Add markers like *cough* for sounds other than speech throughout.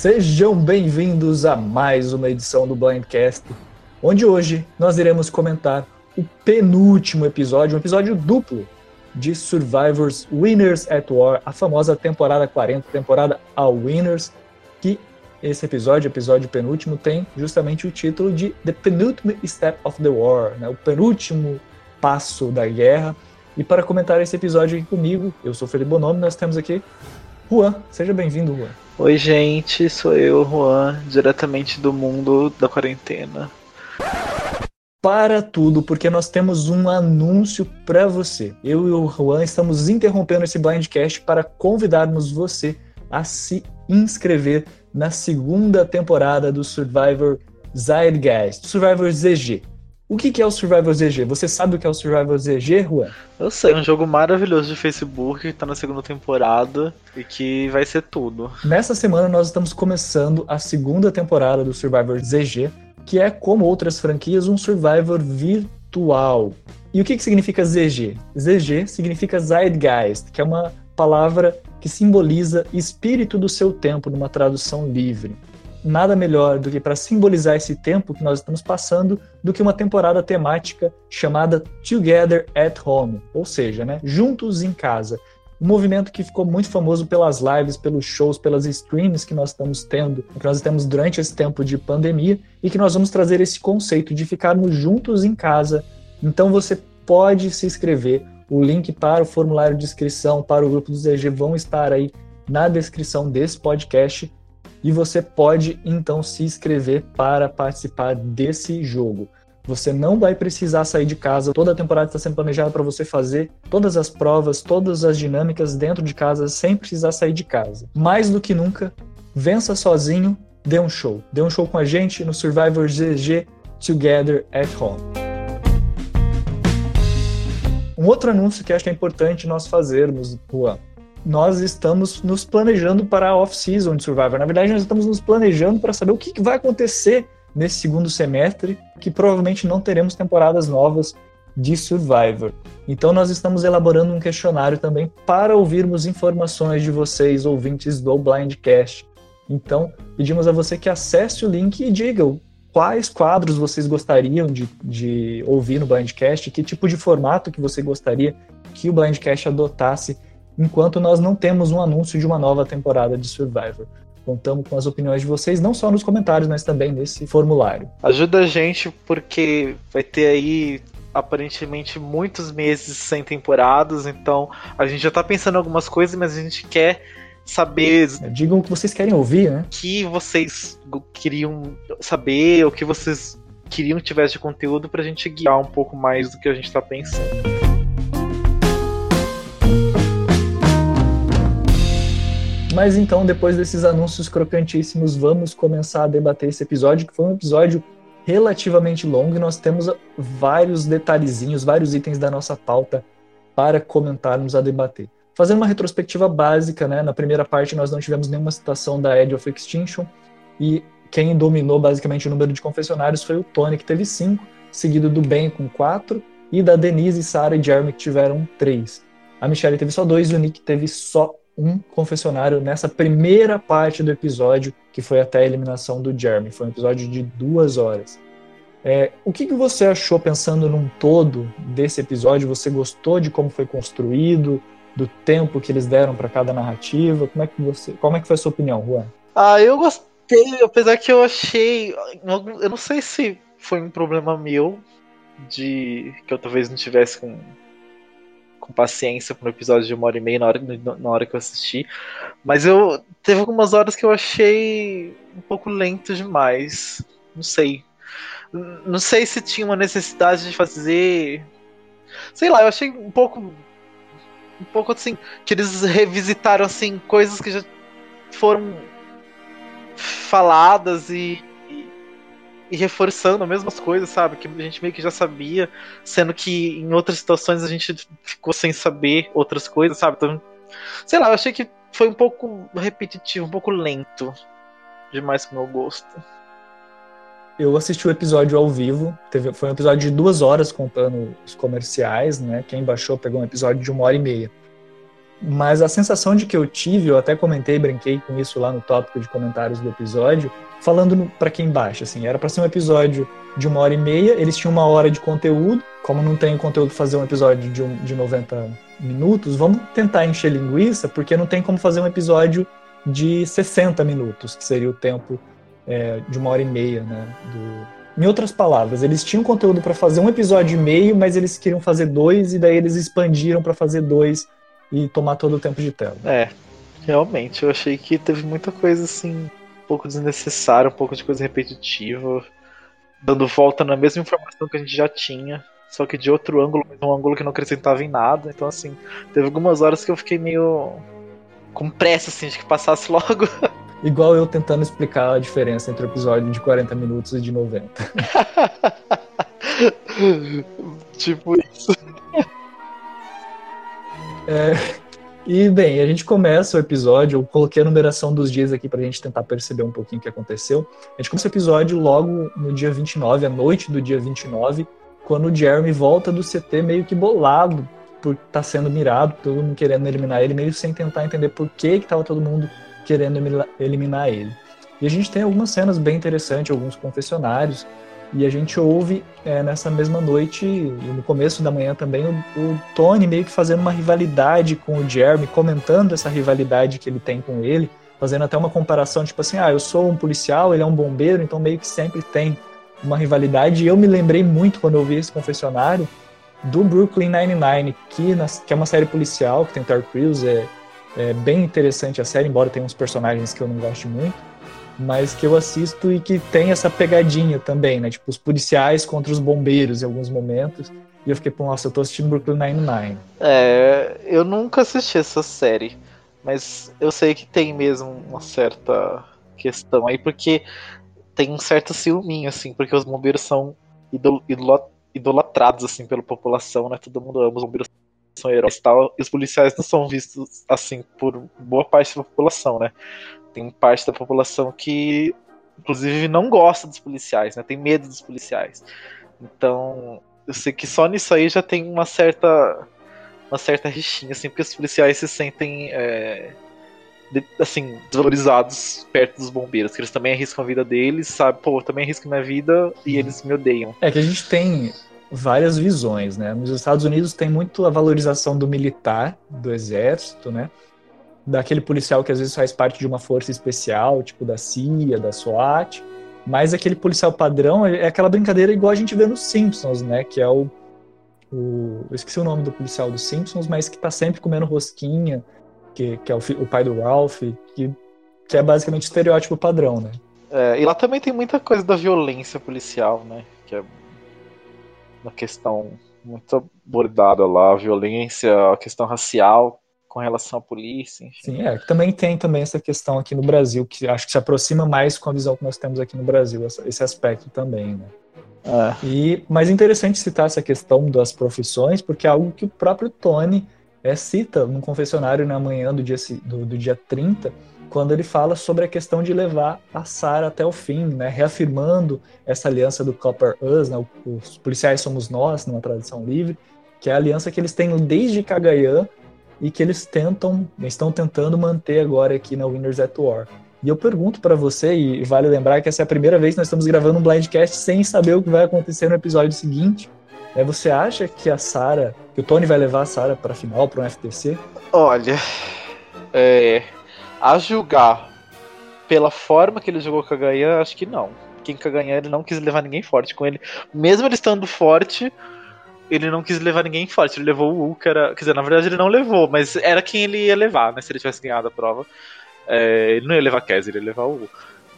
Sejam bem-vindos a mais uma edição do Blindcast, onde hoje nós iremos comentar o penúltimo episódio, um episódio duplo de Survivors Winners at War, a famosa temporada 40, temporada All Winners, que esse episódio, episódio penúltimo, tem justamente o título de The Penultimate Step of the War, né? o penúltimo passo da guerra. E para comentar esse episódio comigo, eu sou Felipe Bonomi, nós temos aqui Juan. Seja bem-vindo, Juan. Oi, gente, sou eu, Juan, diretamente do mundo da quarentena. Para tudo, porque nós temos um anúncio para você. Eu e o Juan estamos interrompendo esse blindcast para convidarmos você a se inscrever na segunda temporada do Survivor Zeitgeist, Survivor ZG. O que é o Survivor ZG? Você sabe o que é o Survivor ZG, Juan? Eu sei, é um jogo maravilhoso de Facebook que tá na segunda temporada e que vai ser tudo. Nessa semana nós estamos começando a segunda temporada do Survivor ZG, que é, como outras franquias, um Survivor virtual. E o que, que significa ZG? ZG significa Zeitgeist, que é uma palavra que simboliza espírito do seu tempo, numa tradução livre nada melhor do que para simbolizar esse tempo que nós estamos passando do que uma temporada temática chamada Together at Home, ou seja, né, juntos em casa. Um movimento que ficou muito famoso pelas lives, pelos shows, pelas streams que nós estamos tendo, que nós temos durante esse tempo de pandemia, e que nós vamos trazer esse conceito de ficarmos juntos em casa. Então você pode se inscrever. O link para o formulário de inscrição para o grupo do ZG vão estar aí na descrição desse podcast e você pode então se inscrever para participar desse jogo. Você não vai precisar sair de casa, toda a temporada está sendo planejada para você fazer todas as provas, todas as dinâmicas dentro de casa sem precisar sair de casa. Mais do que nunca, vença sozinho, dê um show. Dê um show com a gente no Survivor GG Together at Home. Um outro anúncio que acho que é importante nós fazermos, Juan, nós estamos nos planejando para a off-season de Survivor. Na verdade, nós estamos nos planejando para saber o que vai acontecer nesse segundo semestre, que provavelmente não teremos temporadas novas de Survivor. Então, nós estamos elaborando um questionário também para ouvirmos informações de vocês, ouvintes do Blindcast. Então, pedimos a você que acesse o link e diga quais quadros vocês gostariam de, de ouvir no Blindcast, que tipo de formato que você gostaria que o Blindcast adotasse enquanto nós não temos um anúncio de uma nova temporada de Survivor. Contamos com as opiniões de vocês, não só nos comentários, mas também nesse formulário. Ajuda a gente, porque vai ter aí aparentemente muitos meses sem temporadas, então a gente já tá pensando em algumas coisas, mas a gente quer saber. É, digam o que vocês querem ouvir, né? O que vocês queriam saber, o que vocês queriam que tivesse de conteúdo pra gente guiar um pouco mais do que a gente tá pensando. Mas então, depois desses anúncios crocantíssimos, vamos começar a debater esse episódio, que foi um episódio relativamente longo e nós temos vários detalhezinhos, vários itens da nossa pauta para comentarmos a debater. Fazendo uma retrospectiva básica, né, na primeira parte nós não tivemos nenhuma citação da Edge of Extinction e quem dominou basicamente o número de confessionários foi o Tony, que teve cinco, seguido do Ben com quatro e da Denise, Sarah e Jeremy, que tiveram três. A Michelle teve só dois e o Nick teve só um confessionário nessa primeira parte do episódio, que foi até a eliminação do Jeremy. Foi um episódio de duas horas. É, o que, que você achou, pensando num todo desse episódio? Você gostou de como foi construído, do tempo que eles deram para cada narrativa? Como é que você, como é que foi a sua opinião, Juan? Ah, eu gostei, apesar que eu achei, eu não sei se foi um problema meu de que eu talvez não tivesse com com paciência para um episódio de uma hora e meia na hora, na hora que eu assisti. Mas eu teve algumas horas que eu achei um pouco lento demais. Não sei. Não sei se tinha uma necessidade de fazer. Sei lá, eu achei um pouco. Um pouco assim. Que eles revisitaram assim coisas que já foram faladas e e reforçando as mesmas coisas, sabe? Que a gente meio que já sabia, sendo que em outras situações a gente ficou sem saber outras coisas, sabe? Então, sei lá, eu achei que foi um pouco repetitivo, um pouco lento demais pro meu gosto. Eu assisti o episódio ao vivo, teve, foi um episódio de duas horas contando os comerciais, né? Quem baixou pegou um episódio de uma hora e meia. Mas a sensação de que eu tive, eu até comentei, brinquei com isso lá no tópico de comentários do episódio, falando para quem baixa, assim, era para ser um episódio de uma hora e meia, eles tinham uma hora de conteúdo, como não tem conteúdo fazer um episódio de, um, de 90 minutos, vamos tentar encher linguiça, porque não tem como fazer um episódio de 60 minutos, que seria o tempo é, de uma hora e meia, né? Do... Em outras palavras, eles tinham conteúdo para fazer um episódio e meio, mas eles queriam fazer dois, e daí eles expandiram para fazer dois e tomar todo o tempo de tela. É, realmente, eu achei que teve muita coisa assim, um pouco desnecessária, um pouco de coisa repetitiva, dando volta na mesma informação que a gente já tinha só que de outro ângulo, um ângulo que não acrescentava em nada. Então, assim, teve algumas horas que eu fiquei meio com pressa, assim, de que passasse logo. *laughs* Igual eu tentando explicar a diferença entre o episódio de 40 minutos e de 90. *laughs* tipo isso. É, e bem, a gente começa o episódio, eu coloquei a numeração dos dias aqui pra gente tentar perceber um pouquinho o que aconteceu. A gente começa o episódio logo no dia 29, à noite do dia 29, quando o Jeremy volta do CT meio que bolado por estar tá sendo mirado, todo mundo querendo eliminar ele, meio sem tentar entender por que que tava todo mundo querendo eliminar ele. E a gente tem algumas cenas bem interessantes, alguns confessionários, e a gente ouve é, nessa mesma noite, e no começo da manhã também, o, o, Tony meio que fazendo uma rivalidade com o Jeremy, comentando essa rivalidade que ele tem com ele, fazendo até uma comparação, tipo assim, ah, eu sou um policial, ele é um bombeiro, então meio que sempre tem uma rivalidade. E eu me lembrei muito quando eu vi esse confessionário do Brooklyn Nine-Nine, que, que é uma série policial, que tem Tar Crews, é, é bem interessante a série, embora tenha uns personagens que eu não goste muito, mas que eu assisto e que tem essa pegadinha também, né? Tipo, os policiais contra os bombeiros em alguns momentos. E eu fiquei, nossa, eu tô assistindo Brooklyn Nine-Nine. É, eu nunca assisti essa série, mas eu sei que tem mesmo uma certa questão aí, porque tem um certo ciúminho, assim, porque os bombeiros são idol idolatrados, assim, pela população, né? Todo mundo ama os bombeiros são heróis e tal, e os policiais não são vistos, assim, por boa parte da população, né? Tem parte da população que, inclusive, não gosta dos policiais, né? Tem medo dos policiais. Então, eu sei que só nisso aí já tem uma certa uma certa rixinha, assim, porque os policiais se sentem é, assim, desvalorizados perto dos bombeiros, que eles também arriscam a vida deles, sabe? Pô, eu também arrisco minha vida e eles me odeiam. É que a gente tem várias visões, né? Nos Estados Unidos tem muito a valorização do militar, do exército, né? Daquele policial que às vezes faz parte de uma força especial, tipo da CIA, da SWAT, mas aquele policial padrão é aquela brincadeira igual a gente vê nos Simpsons, né? Que é o, o eu esqueci o nome do policial dos Simpsons, mas que tá sempre comendo rosquinha, que, que é o, o, pai do Ralph, que, que é basicamente o estereótipo padrão, né? É, e lá também tem muita coisa da violência policial, né? Que é uma questão muito abordada lá, a violência, a questão racial com relação à polícia. Enfim. Sim, é. Também tem também essa questão aqui no Brasil, que acho que se aproxima mais com a visão que nós temos aqui no Brasil, esse aspecto também, né? É. E, mas é interessante citar essa questão das profissões, porque é algo que o próprio Tony é, cita num confessionário na manhã do dia, do, do dia 30, quando ele fala sobre a questão de levar a Sarah até o fim, né, reafirmando essa aliança do Copper Us, né, os policiais somos nós, numa tradição livre, que é a aliança que eles têm desde Cagayan e que eles tentam, estão tentando manter agora aqui na Winners at War. E eu pergunto para você, e vale lembrar que essa é a primeira vez que nós estamos gravando um blindcast sem saber o que vai acontecer no episódio seguinte. É, você acha que a Sarah, que o Tony vai levar a Sarah para final, para um FTC? Olha, é, a julgar pela forma que ele jogou com a Gaia, acho que não. Quem a Gaia, ele não quis levar ninguém forte com ele. Mesmo ele estando forte, ele não quis levar ninguém forte. Ele levou o Wu, que era. Quer dizer, na verdade ele não levou, mas era quem ele ia levar, né? Se ele tivesse ganhado a prova. É, ele não ia levar Kes, ele ia levar o Wu.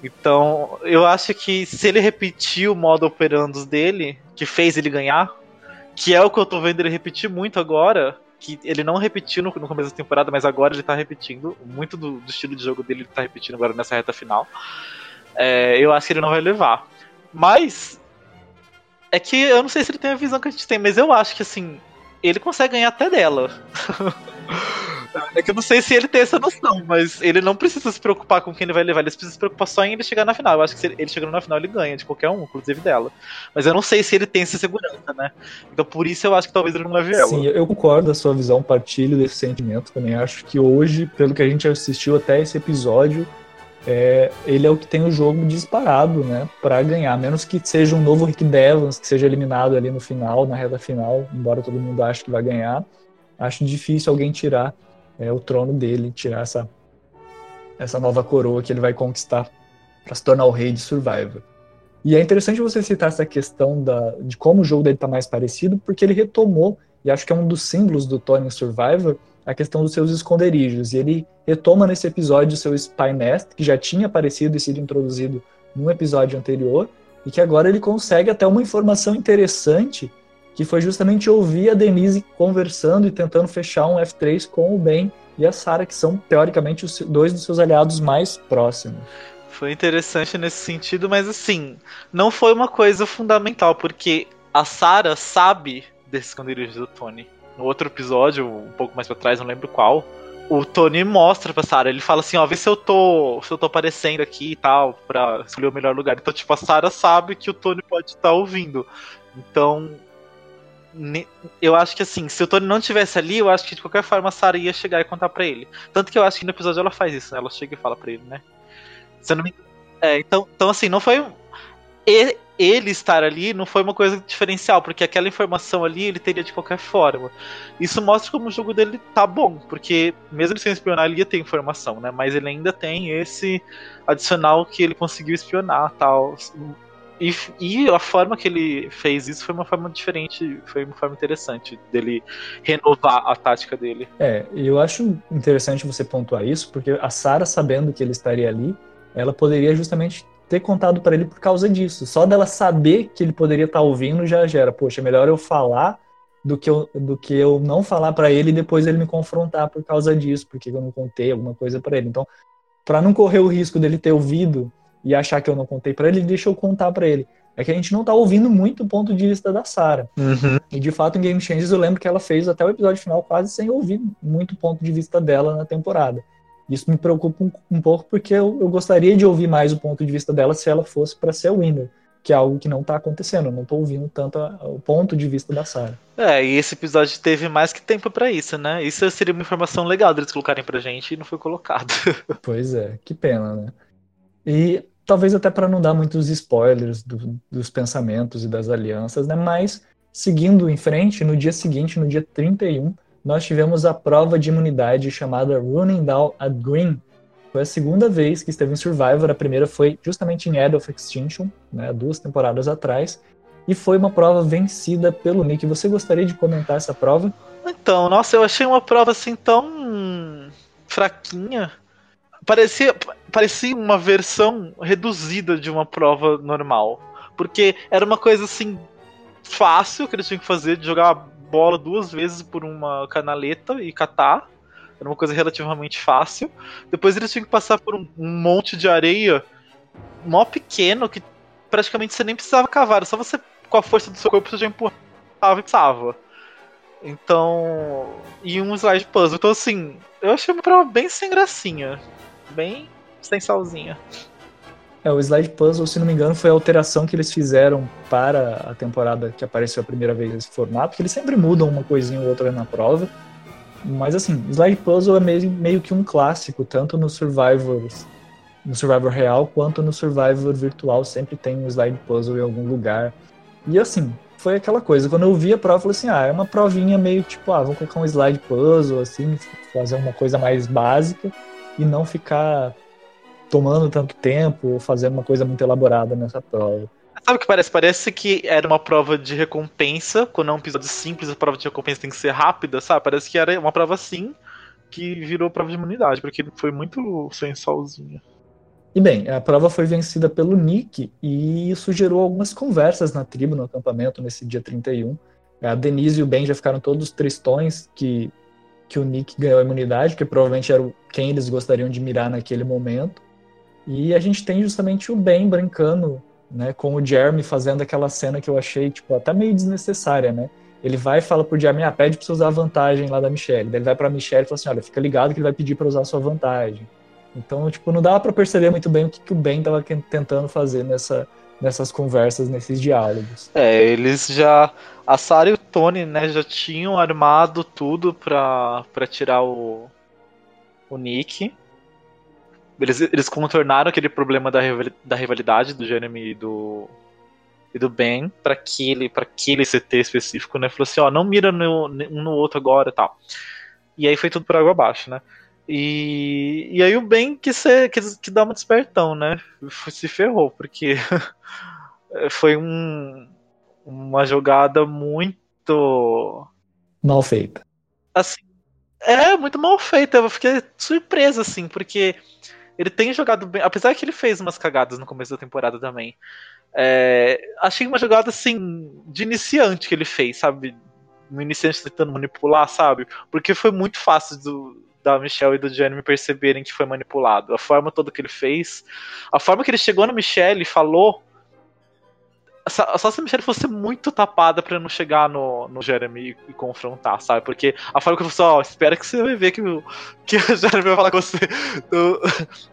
Então, eu acho que se ele repetir o modo operandos dele, que fez ele ganhar, que é o que eu tô vendo ele repetir muito agora. Que ele não repetiu no, no começo da temporada, mas agora ele tá repetindo. Muito do, do, estilo de jogo dele ele tá repetindo agora nessa reta final. É, eu acho que ele não vai levar. Mas. É que eu não sei se ele tem a visão que a gente tem, mas eu acho que assim. Ele consegue ganhar até dela. *laughs* É que eu não sei se ele tem essa noção, mas ele não precisa se preocupar com quem ele vai levar, ele precisa se preocupar só em ele chegar na final. Eu acho que se ele chegando na final, ele ganha de qualquer um, inclusive dela. Mas eu não sei se ele tem essa segurança, né? Então por isso eu acho que talvez ele não leve ela. Sim, eu concordo da sua visão, partilho desse sentimento também. Acho que hoje, pelo que a gente assistiu até esse episódio, é, ele é o que tem o jogo disparado, né, para ganhar, menos que seja um novo Rick Devans, que seja eliminado ali no final, na reta final, embora todo mundo ache que vai ganhar, acho difícil alguém tirar é, o trono dele, tirar essa, essa nova coroa que ele vai conquistar para se tornar o rei de Survivor. E é interessante você citar essa questão da, de como o jogo dele está mais parecido, porque ele retomou, e acho que é um dos símbolos do Tony Survivor, a questão dos seus esconderijos. E ele retoma nesse episódio o seu Spy Nest, que já tinha aparecido e sido introduzido num episódio anterior, e que agora ele consegue até uma informação interessante, que foi justamente ouvir a Denise conversando e tentando fechar um F3 com o Ben e a Sarah, que são teoricamente os dois dos seus aliados mais próximos. Foi interessante nesse sentido, mas assim, não foi uma coisa fundamental, porque a Sarah sabe desse esconderijo do Tony no outro episódio, um pouco mais pra trás, não lembro qual, o Tony mostra pra Sarah, ele fala assim, ó, vê se eu tô. se eu tô aparecendo aqui e tal, pra escolher o melhor lugar. Então, tipo, a Sarah sabe que o Tony pode estar tá ouvindo. Então. Eu acho que assim, se o Tony não estivesse ali, eu acho que de qualquer forma a Sarah ia chegar e contar pra ele. Tanto que eu acho que no episódio ela faz isso, né? Ela chega e fala pra ele, né? Se eu não me... É, então, então assim, não foi ele estar ali não foi uma coisa diferencial, porque aquela informação ali ele teria de qualquer forma. Isso mostra como o jogo dele tá bom, porque mesmo sem espionar, ele ia ter informação, né? Mas ele ainda tem esse adicional que ele conseguiu espionar tal. E, e a forma que ele fez isso foi uma forma diferente, foi uma forma interessante dele renovar a tática dele. É, eu acho interessante você pontuar isso, porque a Sarah, sabendo que ele estaria ali, ela poderia justamente ter contado para ele por causa disso. Só dela saber que ele poderia estar tá ouvindo já gera, poxa, é melhor eu falar do que eu, do que eu não falar para ele e depois ele me confrontar por causa disso, porque eu não contei alguma coisa para ele. Então, para não correr o risco dele ter ouvido e achar que eu não contei para ele, deixa eu contar para ele. É que a gente não tá ouvindo muito o ponto de vista da Sarah. Uhum. E de fato, em Game Changers, eu lembro que ela fez até o episódio final quase sem ouvir muito o ponto de vista dela na temporada. Isso me preocupa um, um pouco porque eu, eu, gostaria de ouvir mais o ponto de vista dela se ela fosse para ser a winner, que é algo que não está acontecendo. Eu não estou ouvindo tanto a, o ponto de vista da Sarah. É, e esse episódio teve mais que tempo para isso, né? Isso seria uma informação legal deles colocarem pra gente e não foi colocado. *laughs* pois é, que pena, né? E talvez até para não dar muitos spoilers do, dos pensamentos e das alianças, né? Mas seguindo em frente, no dia seguinte, no dia 31, nós tivemos a prova de imunidade chamada Running Down a Green. Foi a segunda vez que esteve em Survivor, a primeira foi justamente em Edge of Extinction, né, duas temporadas atrás, e foi uma prova vencida pelo Nick. Você gostaria de comentar essa prova? Então, nossa, eu achei uma prova assim tão fraquinha. Parecia, parecia uma versão reduzida de uma prova normal. Porque era uma coisa assim fácil que eles tinham que fazer de jogar bola duas vezes por uma canaleta e catar. Era uma coisa relativamente fácil. Depois eles tinham que passar por um, um monte de areia mó pequeno que praticamente você nem precisava cavar. Só você, com a força do seu corpo, você já empurrava e passava. Então. E um slide puzzle. Então, assim, eu achei uma prova bem sem gracinha. Bem sem salzinha. É, o Slide Puzzle, se não me engano, foi a alteração que eles fizeram para a temporada que apareceu a primeira vez nesse formato, porque eles sempre mudam uma coisinha ou outra na prova. Mas assim, Slide Puzzle é meio, meio que um clássico, tanto no Survivor, no Survivor real quanto no Survivor virtual, sempre tem um Slide Puzzle em algum lugar. E assim, foi aquela coisa, quando eu vi a prova, eu falei assim, ah, é uma provinha meio tipo, ah, vamos colocar um Slide Puzzle, assim, fazer uma coisa mais básica e não ficar tomando tanto tempo ou fazendo uma coisa muito elaborada nessa prova. Sabe o que parece? Parece que era uma prova de recompensa, quando é um episódio simples, a prova de recompensa tem que ser rápida, sabe? Parece que era uma prova assim, que virou prova de imunidade, porque foi muito sensualzinha. E bem, a prova foi vencida pelo Nick e isso gerou algumas conversas na tribo, no acampamento, nesse dia 31. A Denise e o Ben já ficaram todos tristões que, que o Nick ganhou a imunidade, que provavelmente era quem eles gostariam de mirar naquele momento. E a gente tem justamente o Ben brincando, né, com o Jeremy fazendo aquela cena que eu achei, tipo, até meio desnecessária, né? ele vai e fala pro Jeremy, ah, pede pra você usar a vantagem lá da Michelle. Daí ele vai pra Michelle e fala assim, olha, fica ligado que ele vai pedir para usar a sua vantagem. Então, tipo, não dava para perceber muito bem o que, que o Ben tava tentando fazer nessa, nessas conversas, nesses diálogos. É, eles já. A Sarah e o Tony, né, já tinham armado tudo pra, pra tirar o. o Nick. Eles, eles contornaram aquele problema da, da rivalidade do Jeremy e do, e do Ben para aquele, pra aquele CT específico, né? Falou assim: ó, não mira no, um no outro agora e tal. E aí foi tudo por água abaixo, né? E, e aí o Ben que, se, que, que dá uma despertão, né? Se ferrou, porque *laughs* foi um, uma jogada muito. Mal feita. Assim, é, muito mal feita. Eu fiquei surpreso, assim, porque ele tem jogado bem. Apesar que ele fez umas cagadas no começo da temporada também. É, achei uma jogada, assim, de iniciante que ele fez, sabe? Um iniciante tentando manipular, sabe? Porque foi muito fácil do, da Michelle e do Jeremy perceberem que foi manipulado. A forma toda que ele fez, a forma que ele chegou na Michelle e falou. Só se a Michelle fosse muito tapada para não chegar no, no Jeremy e, confrontar, sabe? Porque a forma que eu falei, ó, oh, espera que você vai ver que o, que o *laughs* Jeremy vai falar com você. Eu,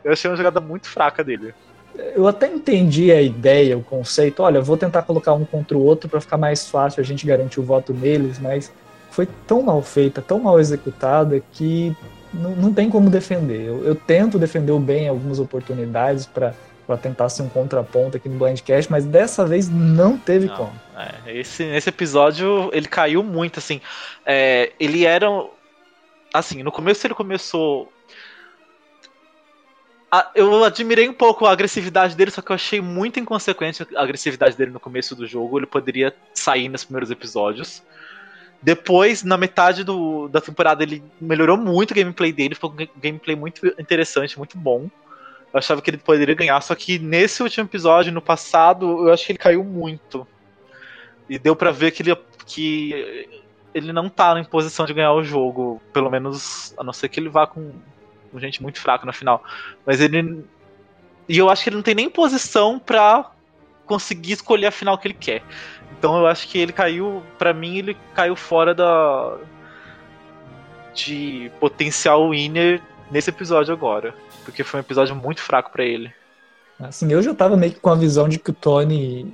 eu achei uma jogada muito fraca dele eu até entendi a ideia, o conceito. Olha, vou tentar colocar um contra o outro para ficar mais fácil a gente garantir o voto neles, mas foi tão mal feita, tão mal executada que não, não tem como defender. Eu, eu, tento defender o bem em algumas oportunidades para tentar ser um contraponto aqui no Blindcast, mas dessa vez não teve não, como. É, esse, episódio ele caiu muito, assim. É, ele era. Assim, no começo ele começou. Eu admirei um pouco a agressividade dele, só que eu achei muito inconsequente a agressividade dele no começo do jogo. Ele poderia sair nos primeiros episódios. Depois, na metade do, da temporada, ele melhorou muito o gameplay dele, ficou um gameplay muito interessante, muito bom. Eu achava que ele poderia ganhar, só que nesse último episódio, no passado, eu acho que ele caiu muito. E deu para ver que ele, que ele não tá em posição de ganhar o jogo, pelo menos, a não ser que ele vá com, com gente muito fraca no final. Mas ele. E eu acho que ele não tem nem posição pra conseguir escolher a final que ele quer. Então eu acho que ele caiu, para mim, ele caiu fora da de potencial winner nesse episódio agora, porque foi um episódio muito fraco para ele. Assim, eu já tava meio que com a visão de que o Tony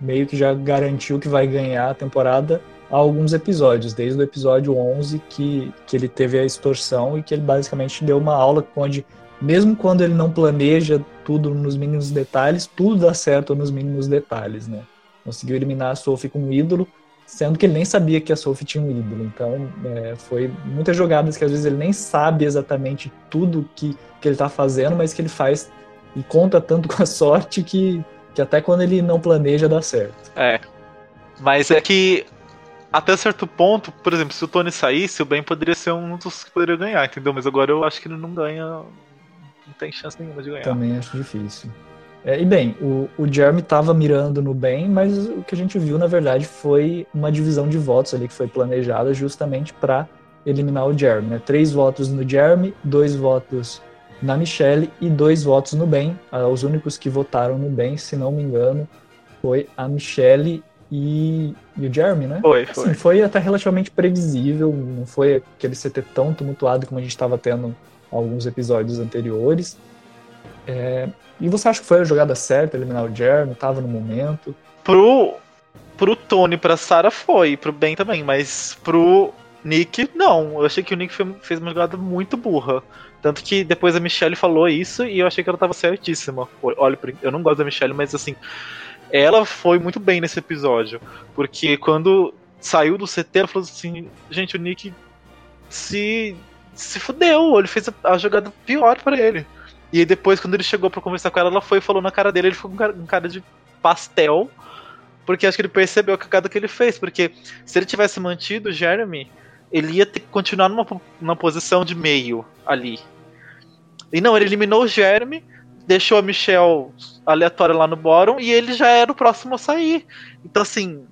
meio que já garantiu que vai ganhar a temporada há alguns episódios, desde o episódio 11 que, que ele teve a extorsão e que ele basicamente deu uma aula onde mesmo quando ele não planeja tudo nos mínimos detalhes, tudo dá certo nos mínimos detalhes, né? conseguiu eliminar a Sophie com um ídolo, sendo que ele nem sabia que a Sophie tinha um ídolo. Então, é, foi muitas jogadas que às vezes ele nem sabe exatamente tudo que, que ele está fazendo, mas que ele faz e conta tanto com a sorte que, que até quando ele não planeja dá certo. É. Mas é que até certo ponto, por exemplo, se o Tony saísse, o Ben poderia ser um dos que poderia ganhar, entendeu? Mas agora eu acho que ele não ganha. Não tem chance nenhuma de ganhar. Também acho difícil. É, e bem, o, o Jeremy estava mirando no bem, mas o que a gente viu, na verdade, foi uma divisão de votos ali que foi planejada justamente para eliminar o Jeremy. Né? Três votos no Jeremy, dois votos na Michelle e dois votos no bem. Ah, os únicos que votaram no bem, se não me engano, foi a Michelle e, e o Jeremy, né? Foi, foi. Assim, foi até relativamente previsível, não foi aquele CT tão tumultuado como a gente estava tendo alguns episódios anteriores. É, e você acha que foi a jogada certa eliminar o Jeremy? Tava no momento? Pro, pro Tony, pra Sarah foi, pro Ben também, mas pro Nick, não. Eu achei que o Nick fez uma jogada muito burra. Tanto que depois a Michelle falou isso e eu achei que ela tava certíssima. Olha, eu não gosto da Michelle, mas assim, ela foi muito bem nesse episódio. Porque quando saiu do CT, ela falou assim: gente, o Nick se, se fudeu, ele fez a, a jogada pior para ele. E aí depois, quando ele chegou para conversar com ela, ela foi e falou na cara dele, ele ficou com um cara de pastel. Porque acho que ele percebeu a cagada que ele fez. Porque se ele tivesse mantido o Jeremy, ele ia ter que continuar numa, numa posição de meio ali. E não, ele eliminou o Jeremy, deixou a Michelle aleatória lá no bottom e ele já era o próximo a sair. Então, assim,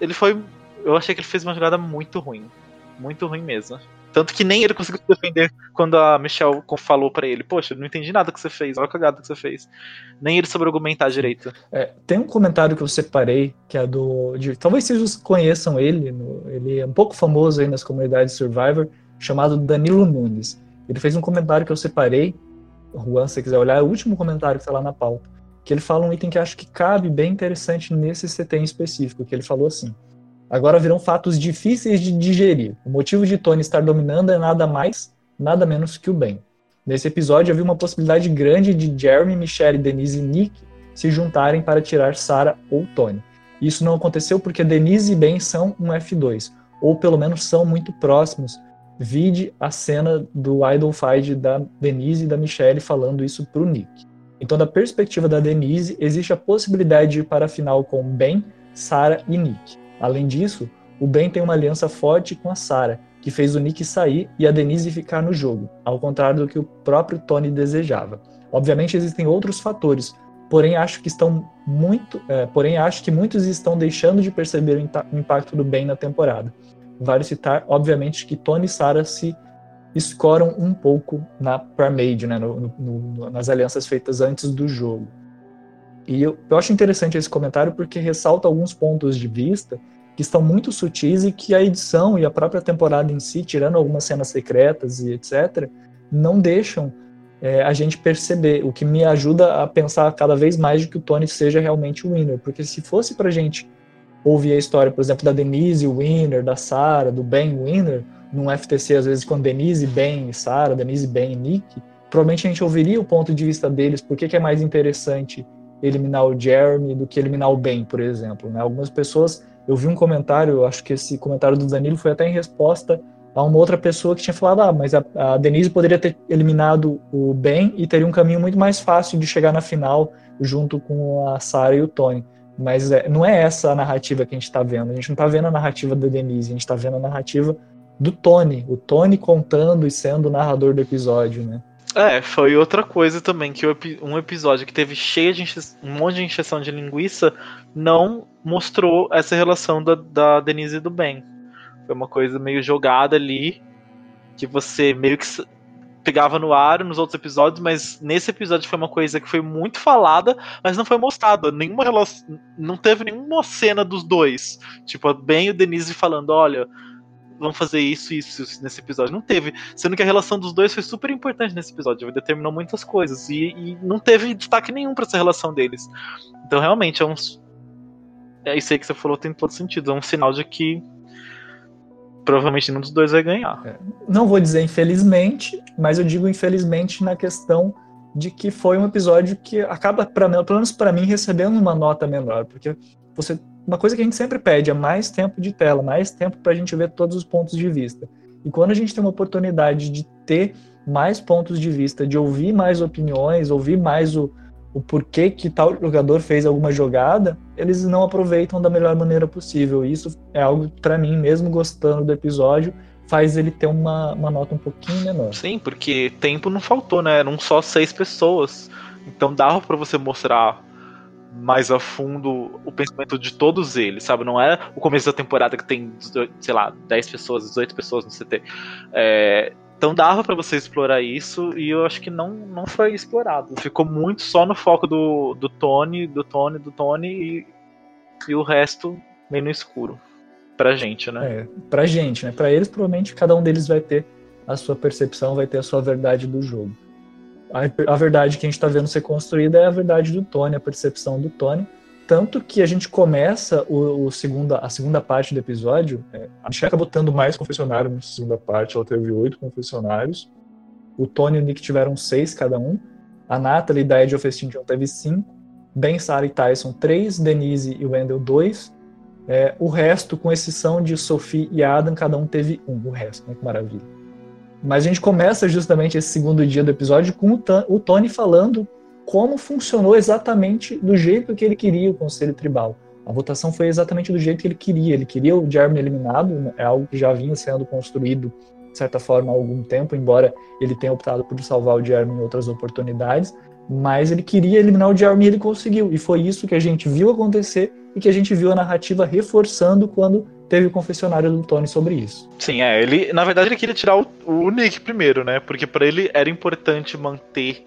ele foi. Eu achei que ele fez uma jogada muito ruim. Muito ruim mesmo. Tanto que nem ele conseguiu se defender quando a Michelle falou para ele: Poxa, não entendi nada que você fez, olha a cagada que você fez. Nem ele soube argumentar direito. É, tem um comentário que eu separei, que é do. De, talvez vocês conheçam ele, no, ele é um pouco famoso aí nas comunidades Survivor, chamado Danilo Nunes. Ele fez um comentário que eu separei. Juan, se quiser olhar, é o último comentário que está lá na pauta. Que ele fala um item que acho que cabe bem interessante nesse CT em específico, que ele falou assim. Agora virão fatos difíceis de digerir. O motivo de Tony estar dominando é nada mais, nada menos que o bem. Nesse episódio havia uma possibilidade grande de Jeremy, Michelle, Denise e Nick se juntarem para tirar Sarah ou Tony. Isso não aconteceu porque Denise e Ben são um F2, ou pelo menos são muito próximos. Vide a cena do Idol Fight da Denise e da Michelle falando isso para o Nick. Então, da perspectiva da Denise, existe a possibilidade de ir para a final com Ben, Sarah e Nick. Além disso, o Ben tem uma aliança forte com a Sarah, que fez o Nick sair e a Denise ficar no jogo, ao contrário do que o próprio Tony desejava. Obviamente existem outros fatores, porém acho que estão muito, é, porém acho que muitos estão deixando de perceber o impacto do Ben na temporada. Vale citar, obviamente, que Tony e Sarah se escoram um pouco na Primade, né, no, no, nas alianças feitas antes do jogo. E eu, eu acho interessante esse comentário porque ressalta alguns pontos de vista que estão muito sutis e que a edição e a própria temporada em si, tirando algumas cenas secretas e etc., não deixam é, a gente perceber, o que me ajuda a pensar cada vez mais de que o Tony seja realmente o winner, porque se fosse pra gente ouvir a história, por exemplo, da Denise winner, da Sarah, do Ben winner, num FTC, às vezes com Denise, Ben e Sarah, Denise, Ben e Nick, provavelmente a gente ouviria o ponto de vista deles, por que é mais interessante eliminar o Jeremy do que eliminar o Ben, por exemplo. Né? Algumas pessoas, eu vi um comentário, acho que esse comentário do Danilo foi até em resposta a uma outra pessoa que tinha falado, ah, mas a, a Denise poderia ter eliminado o Ben e teria um caminho muito mais fácil de chegar na final junto com a Sarah e o Tony. Mas é, não é essa a narrativa que a gente está vendo. A gente não está vendo a narrativa da Denise, a gente está vendo a narrativa do Tony. O Tony contando e sendo o narrador do episódio, né? É, foi outra coisa também, que um episódio que teve cheio de um monte de injeção de linguiça não mostrou essa relação da, da Denise e do Ben. Foi uma coisa meio jogada ali, que você meio que pegava no ar nos outros episódios, mas nesse episódio foi uma coisa que foi muito falada, mas não foi mostrada. Nenhuma relação. Não teve nenhuma cena dos dois. Tipo, e o Denise falando, olha vão fazer isso e isso nesse episódio. Não teve. Sendo que a relação dos dois foi super importante nesse episódio. Determinou muitas coisas. E, e não teve destaque nenhum para essa relação deles. Então, realmente, é um. É isso aí que você falou, tem todo sentido. É um sinal de que provavelmente nenhum dos dois vai ganhar. É. Não vou dizer infelizmente, mas eu digo infelizmente na questão de que foi um episódio que acaba, pra, pelo menos para mim, recebendo uma nota menor, porque você uma coisa que a gente sempre pede é mais tempo de tela, mais tempo para a gente ver todos os pontos de vista. E quando a gente tem uma oportunidade de ter mais pontos de vista, de ouvir mais opiniões, ouvir mais o, o porquê que tal jogador fez alguma jogada, eles não aproveitam da melhor maneira possível. Isso é algo, para mim, mesmo gostando do episódio, faz ele ter uma, uma nota um pouquinho menor. Sim, porque tempo não faltou, né? Eram só seis pessoas. Então dava para você mostrar mais a fundo o pensamento de todos eles, sabe? Não é o começo da temporada que tem, sei lá, 10 pessoas, 18 pessoas no CT. É, então dava para você explorar isso e eu acho que não, não foi explorado. Ficou muito só no foco do, do Tony, do Tony, do Tony e, e o resto meio no escuro. Pra gente, né? É, pra gente, né? Pra eles, provavelmente cada um deles vai ter a sua percepção, vai ter a sua verdade do jogo a, a verdade que a gente está vendo ser construída é a verdade do Tony, a percepção do Tony. Tanto que a gente começa o, o segunda, a segunda parte do episódio. É, a Michelle acabou tendo mais confessionários na segunda parte, ela teve oito confessionários. O Tony e o Nick tiveram seis cada um. A Natalie da Edge of Extinction teve cinco. Ben, Sarah e Tyson, três. Denise e Wendell, dois. É, o resto, com exceção de Sophie e Adam, cada um teve um. O resto, né? Que maravilha. Mas a gente começa justamente esse segundo dia do episódio com o Tony falando como funcionou exatamente do jeito que ele queria o Conselho Tribal. A votação foi exatamente do jeito que ele queria. Ele queria o Jeremy eliminado, é algo que já vinha sendo construído, de certa forma, há algum tempo, embora ele tenha optado por salvar o Jeremy em outras oportunidades. Mas ele queria eliminar o Jeremy e ele conseguiu. E foi isso que a gente viu acontecer e que a gente viu a narrativa reforçando quando teve o confessionário do Tony sobre isso. Sim, é. Ele, na verdade, ele queria tirar o, o Nick primeiro, né? Porque para ele era importante manter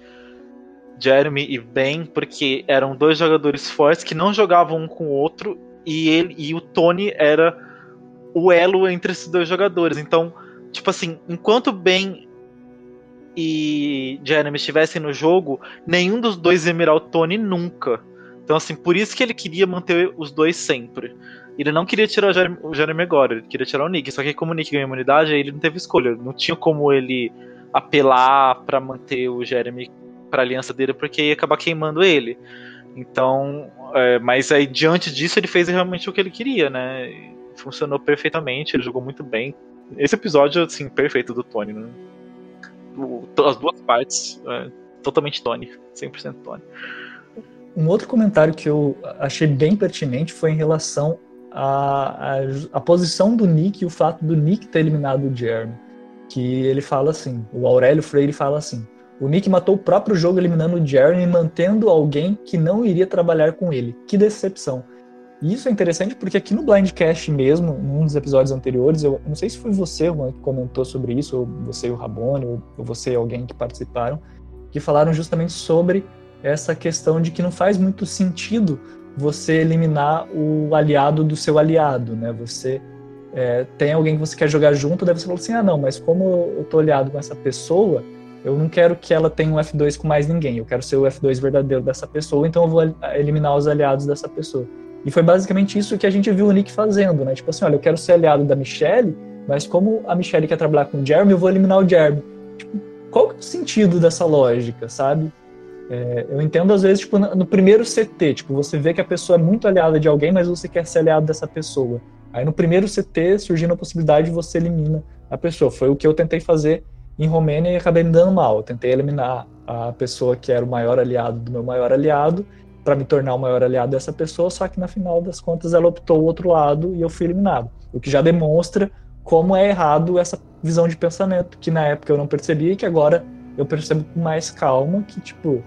Jeremy e Ben, porque eram dois jogadores fortes que não jogavam um com o outro e ele e o Tony era o elo entre esses dois jogadores. Então, tipo assim, enquanto Ben e Jeremy estivessem no jogo, nenhum dos dois ia mirar o Tony nunca. Então, assim, por isso que ele queria manter os dois sempre. Ele não queria tirar o Jeremy, o Jeremy agora, ele queria tirar o Nick. Só que como o Nick ganhou imunidade, aí ele não teve escolha. Não tinha como ele apelar para manter o Jeremy pra aliança dele, porque ia acabar queimando ele. Então, é, mas aí diante disso ele fez realmente o que ele queria, né? Funcionou perfeitamente, ele jogou muito bem. Esse episódio, assim, perfeito do Tony, né? As duas partes, é, totalmente Tony, 100% Tony. Um outro comentário que eu achei bem pertinente foi em relação à, à, posição do Nick e o fato do Nick ter eliminado o Jeremy. Que ele fala assim, o Aurélio Freire fala assim, o Nick matou o próprio jogo eliminando o Jeremy e mantendo alguém que não iria trabalhar com ele. Que decepção. E isso é interessante porque aqui no Blindcast mesmo, num dos episódios anteriores, eu não sei se foi você Juan, que comentou sobre isso, ou você e o Rabone, ou você e alguém que participaram, que falaram justamente sobre essa questão de que não faz muito sentido você eliminar o aliado do seu aliado, né? Você é, tem alguém que você quer jogar junto, daí você fala assim, ah não, mas como eu tô aliado com essa pessoa, eu não quero que ela tenha um F2 com mais ninguém, eu quero ser o F2 verdadeiro dessa pessoa, então eu vou eliminar os aliados dessa pessoa. E foi basicamente isso que a gente viu o Nick fazendo, né? Tipo assim, olha, eu quero ser aliado da Michelle, mas como a Michelle quer trabalhar com o Jeremy, eu vou eliminar o Jeremy. Tipo, qual é o sentido dessa lógica, sabe? É, eu entendo às vezes, tipo, no primeiro CT, tipo, você vê que a pessoa é muito aliada de alguém, mas você quer ser aliado dessa pessoa. Aí no primeiro CT, surgindo a possibilidade, você elimina a pessoa. Foi o que eu tentei fazer em Romênia e acabei me dando mal. Eu tentei eliminar a pessoa que era o maior aliado do meu maior aliado para me tornar o maior aliado dessa pessoa, só que na final das contas ela optou o outro lado e eu fui eliminado. O que já demonstra como é errado essa visão de pensamento, que na época eu não percebia e que agora eu percebo com mais calma que, tipo,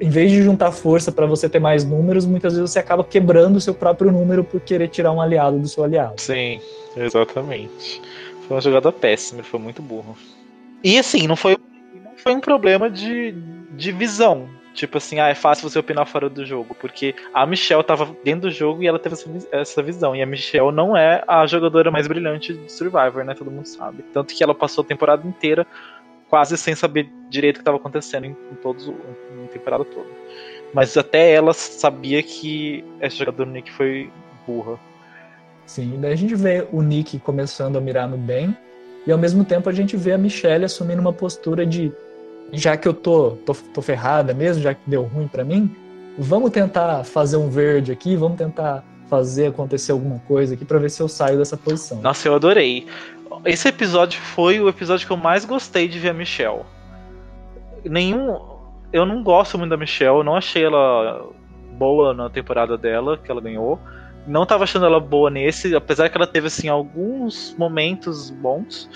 em vez de juntar força para você ter mais números, muitas vezes você acaba quebrando o seu próprio número por querer tirar um aliado do seu aliado. Sim, exatamente. Foi uma jogada péssima, foi muito burro. E assim, não foi, não foi um problema de, de visão. Tipo assim, ah, é fácil você opinar fora do jogo, porque a Michelle tava dentro do jogo e ela teve essa visão. E a Michelle não é a jogadora mais brilhante de Survivor, né? Todo mundo sabe. Tanto que ela passou a temporada inteira quase sem saber direito o que estava acontecendo em, em todos em, em temporada toda. Mas até ela sabia que essa jogadora Nick foi burra. Sim, daí a gente vê o Nick começando a mirar no bem, e ao mesmo tempo a gente vê a Michelle assumindo uma postura de já que eu tô, tô, tô ferrada mesmo, já que deu ruim para mim, vamos tentar fazer um verde aqui, vamos tentar fazer acontecer alguma coisa aqui para ver se eu saio dessa posição. Nossa, eu adorei. Esse episódio foi o episódio que eu mais gostei de ver a Michelle. Nenhum. Eu não gosto muito da Michelle, não achei ela boa na temporada dela, que ela ganhou. Não tava achando ela boa nesse, apesar que ela teve assim alguns momentos bons.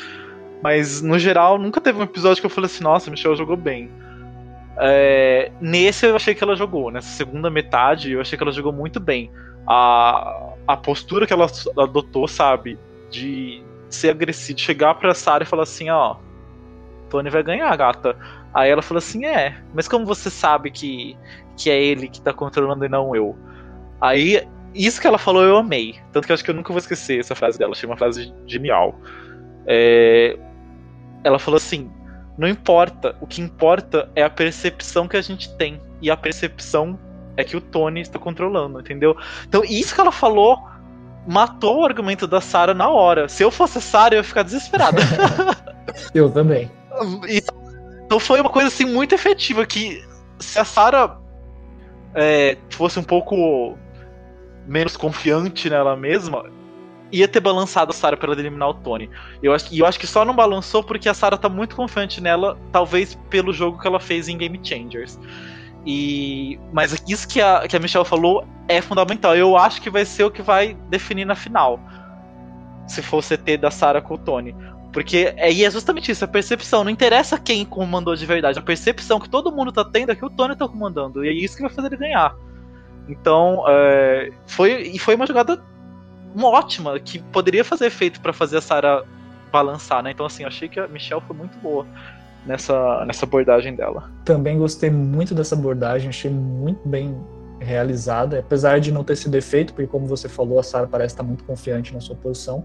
Mas no geral, nunca teve um episódio que eu falei assim, nossa, a Michelle jogou bem. É, nesse eu achei que ela jogou, nessa segunda metade eu achei que ela jogou muito bem. A, a postura que ela adotou, sabe, de ser agressiva, de chegar pra Sarah e falar assim, ó, Tony vai ganhar, gata. Aí ela falou assim, é, mas como você sabe que, que é ele que tá controlando e não eu? Aí, isso que ela falou eu amei. Tanto que eu acho que eu nunca vou esquecer essa frase dela, achei uma frase genial. É, ela falou assim: não importa, o que importa é a percepção que a gente tem. E a percepção é que o Tony está controlando, entendeu? Então, isso que ela falou matou o argumento da Sarah na hora. Se eu fosse a Sarah, eu ia ficar desesperada. *laughs* eu também. *laughs* Então foi uma coisa assim muito efetiva que se a Sarah é, fosse um pouco menos confiante nela mesma, ia ter balançado a Sarah para eliminar o Tony. Eu acho, eu acho que só não balançou porque a Sarah tá muito confiante nela, talvez pelo jogo que ela fez em Game Changers. E mas isso que a, que a Michelle falou é fundamental. Eu acho que vai ser o que vai definir na final. Se for o CT da Sarah com o Tony. Porque é, e é justamente isso, a percepção. Não interessa quem comandou de verdade. A percepção que todo mundo tá tendo é que o Tony tá comandando. E é isso que vai fazer ele ganhar. Então, é, foi, e foi uma jogada uma ótima, que poderia fazer efeito para fazer a Sarah balançar, né? Então, assim, achei que a Michelle foi muito boa nessa, nessa abordagem dela. Também gostei muito dessa abordagem, achei muito bem realizada, apesar de não ter sido efeito, porque como você falou, a Sarah parece estar muito confiante na sua posição,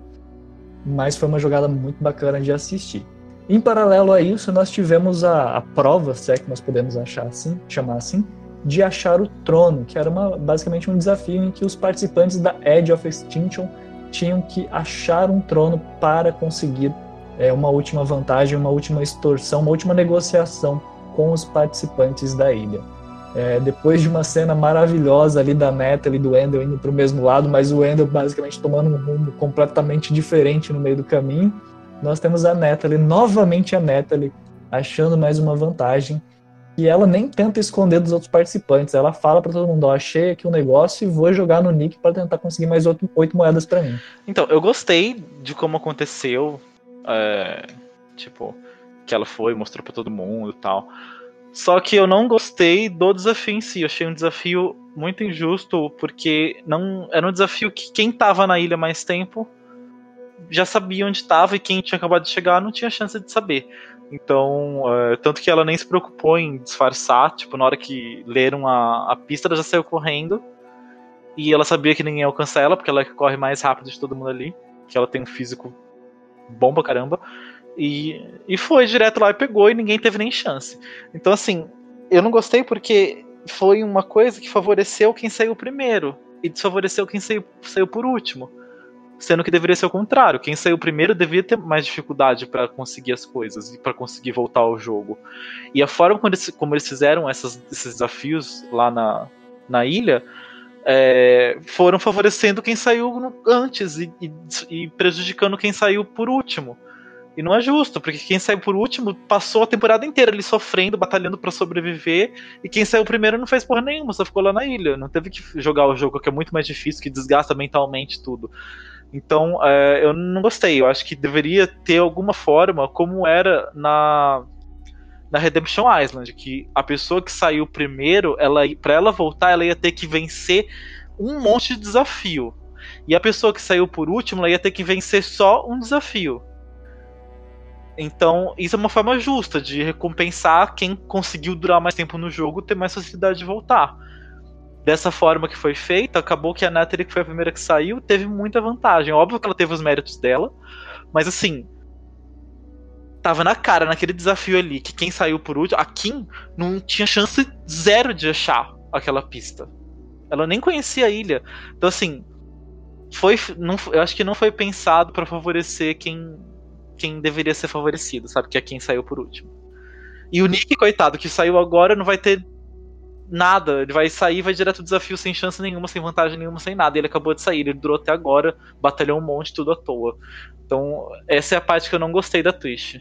mas foi uma jogada muito bacana de assistir. Em paralelo a isso, nós tivemos a, a prova, se é que nós podemos achar assim, chamar assim, de achar o trono, que era uma, basicamente um desafio em que os participantes da Edge of Extinction tinham que achar um trono para conseguir é, uma última vantagem, uma última extorsão, uma última negociação com os participantes da ilha. É, depois de uma cena maravilhosa ali da Neta e do Wendell indo para o mesmo lado, mas o Wendell basicamente tomando um rumo completamente diferente no meio do caminho, nós temos a Natalie, novamente a Natalie, achando mais uma vantagem. E ela nem tenta esconder dos outros participantes. Ela fala para todo mundo: ó, achei aqui um negócio e vou jogar no Nick para tentar conseguir mais oito moedas para mim. Então, eu gostei de como aconteceu. É, tipo, que ela foi, mostrou para todo mundo e tal. Só que eu não gostei do desafio em si. Eu achei um desafio muito injusto, porque não era um desafio que quem tava na ilha mais tempo já sabia onde estava e quem tinha acabado de chegar não tinha chance de saber. Então, uh, tanto que ela nem se preocupou em disfarçar, tipo, na hora que leram a, a pista, ela já saiu correndo. E ela sabia que ninguém ia alcançar ela, porque ela corre mais rápido de todo mundo ali. Que ela tem um físico bom pra caramba. E, e foi direto lá e pegou e ninguém teve nem chance. Então, assim, eu não gostei porque foi uma coisa que favoreceu quem saiu primeiro e desfavoreceu quem saiu, saiu por último. Sendo que deveria ser o contrário. Quem saiu primeiro devia ter mais dificuldade para conseguir as coisas e para conseguir voltar ao jogo. E a forma como eles, como eles fizeram essas, esses desafios lá na, na ilha é, foram favorecendo quem saiu antes e, e, e prejudicando quem saiu por último. E não é justo, porque quem saiu por último passou a temporada inteira ali sofrendo, batalhando para sobreviver, e quem saiu primeiro não fez porra nenhuma, só ficou lá na ilha. Não teve que jogar o jogo, que é muito mais difícil, que desgasta mentalmente tudo. Então, é, eu não gostei. Eu acho que deveria ter alguma forma, como era na, na Redemption Island, que a pessoa que saiu primeiro, ela para ela voltar, ela ia ter que vencer um monte de desafio. E a pessoa que saiu por último, ela ia ter que vencer só um desafio. Então, isso é uma forma justa de recompensar quem conseguiu durar mais tempo no jogo ter mais facilidade de voltar dessa forma que foi feita, acabou que a Natalie, que foi a primeira que saiu, teve muita vantagem. Óbvio que ela teve os méritos dela, mas assim. Tava na cara naquele desafio ali que quem saiu por último, a Kim, não tinha chance zero de achar aquela pista. Ela nem conhecia a ilha. Então, assim. Foi, não, eu acho que não foi pensado para favorecer quem, quem deveria ser favorecido, sabe? Que é quem saiu por último. E o Nick, coitado, que saiu agora, não vai ter nada. Ele vai sair, vai direto do desafio sem chance nenhuma, sem vantagem nenhuma, sem nada. Ele acabou de sair, ele durou até agora, batalhou um monte, tudo à toa. Então, essa é a parte que eu não gostei da Twitch.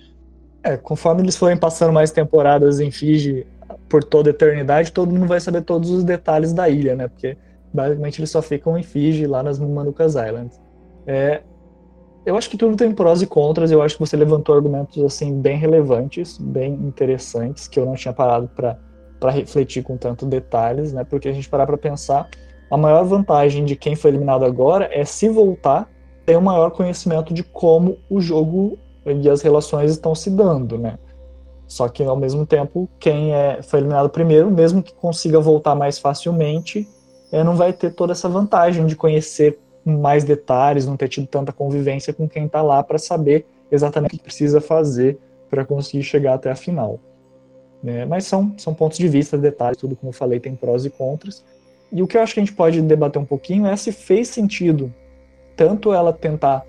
É, conforme eles forem passando mais temporadas em Fiji por toda a eternidade, todo mundo vai saber todos os detalhes da ilha, né? Porque basicamente eles só ficam em Fiji, lá nas Manukas Islands. É, eu acho que tudo tem prós e contras. Eu acho que você levantou argumentos assim bem relevantes, bem interessantes, que eu não tinha parado para para refletir com tanto detalhes, né? Porque a gente parar para pensar, a maior vantagem de quem foi eliminado agora é se voltar ter um maior conhecimento de como o jogo e as relações estão se dando, né? Só que ao mesmo tempo, quem é, foi eliminado primeiro, mesmo que consiga voltar mais facilmente, é, não vai ter toda essa vantagem de conhecer mais detalhes, não ter tido tanta convivência com quem está lá para saber exatamente o que precisa fazer para conseguir chegar até a final. Né? Mas são, são pontos de vista, detalhes, tudo como eu falei tem prós e contras. E o que eu acho que a gente pode debater um pouquinho é se fez sentido tanto ela tentar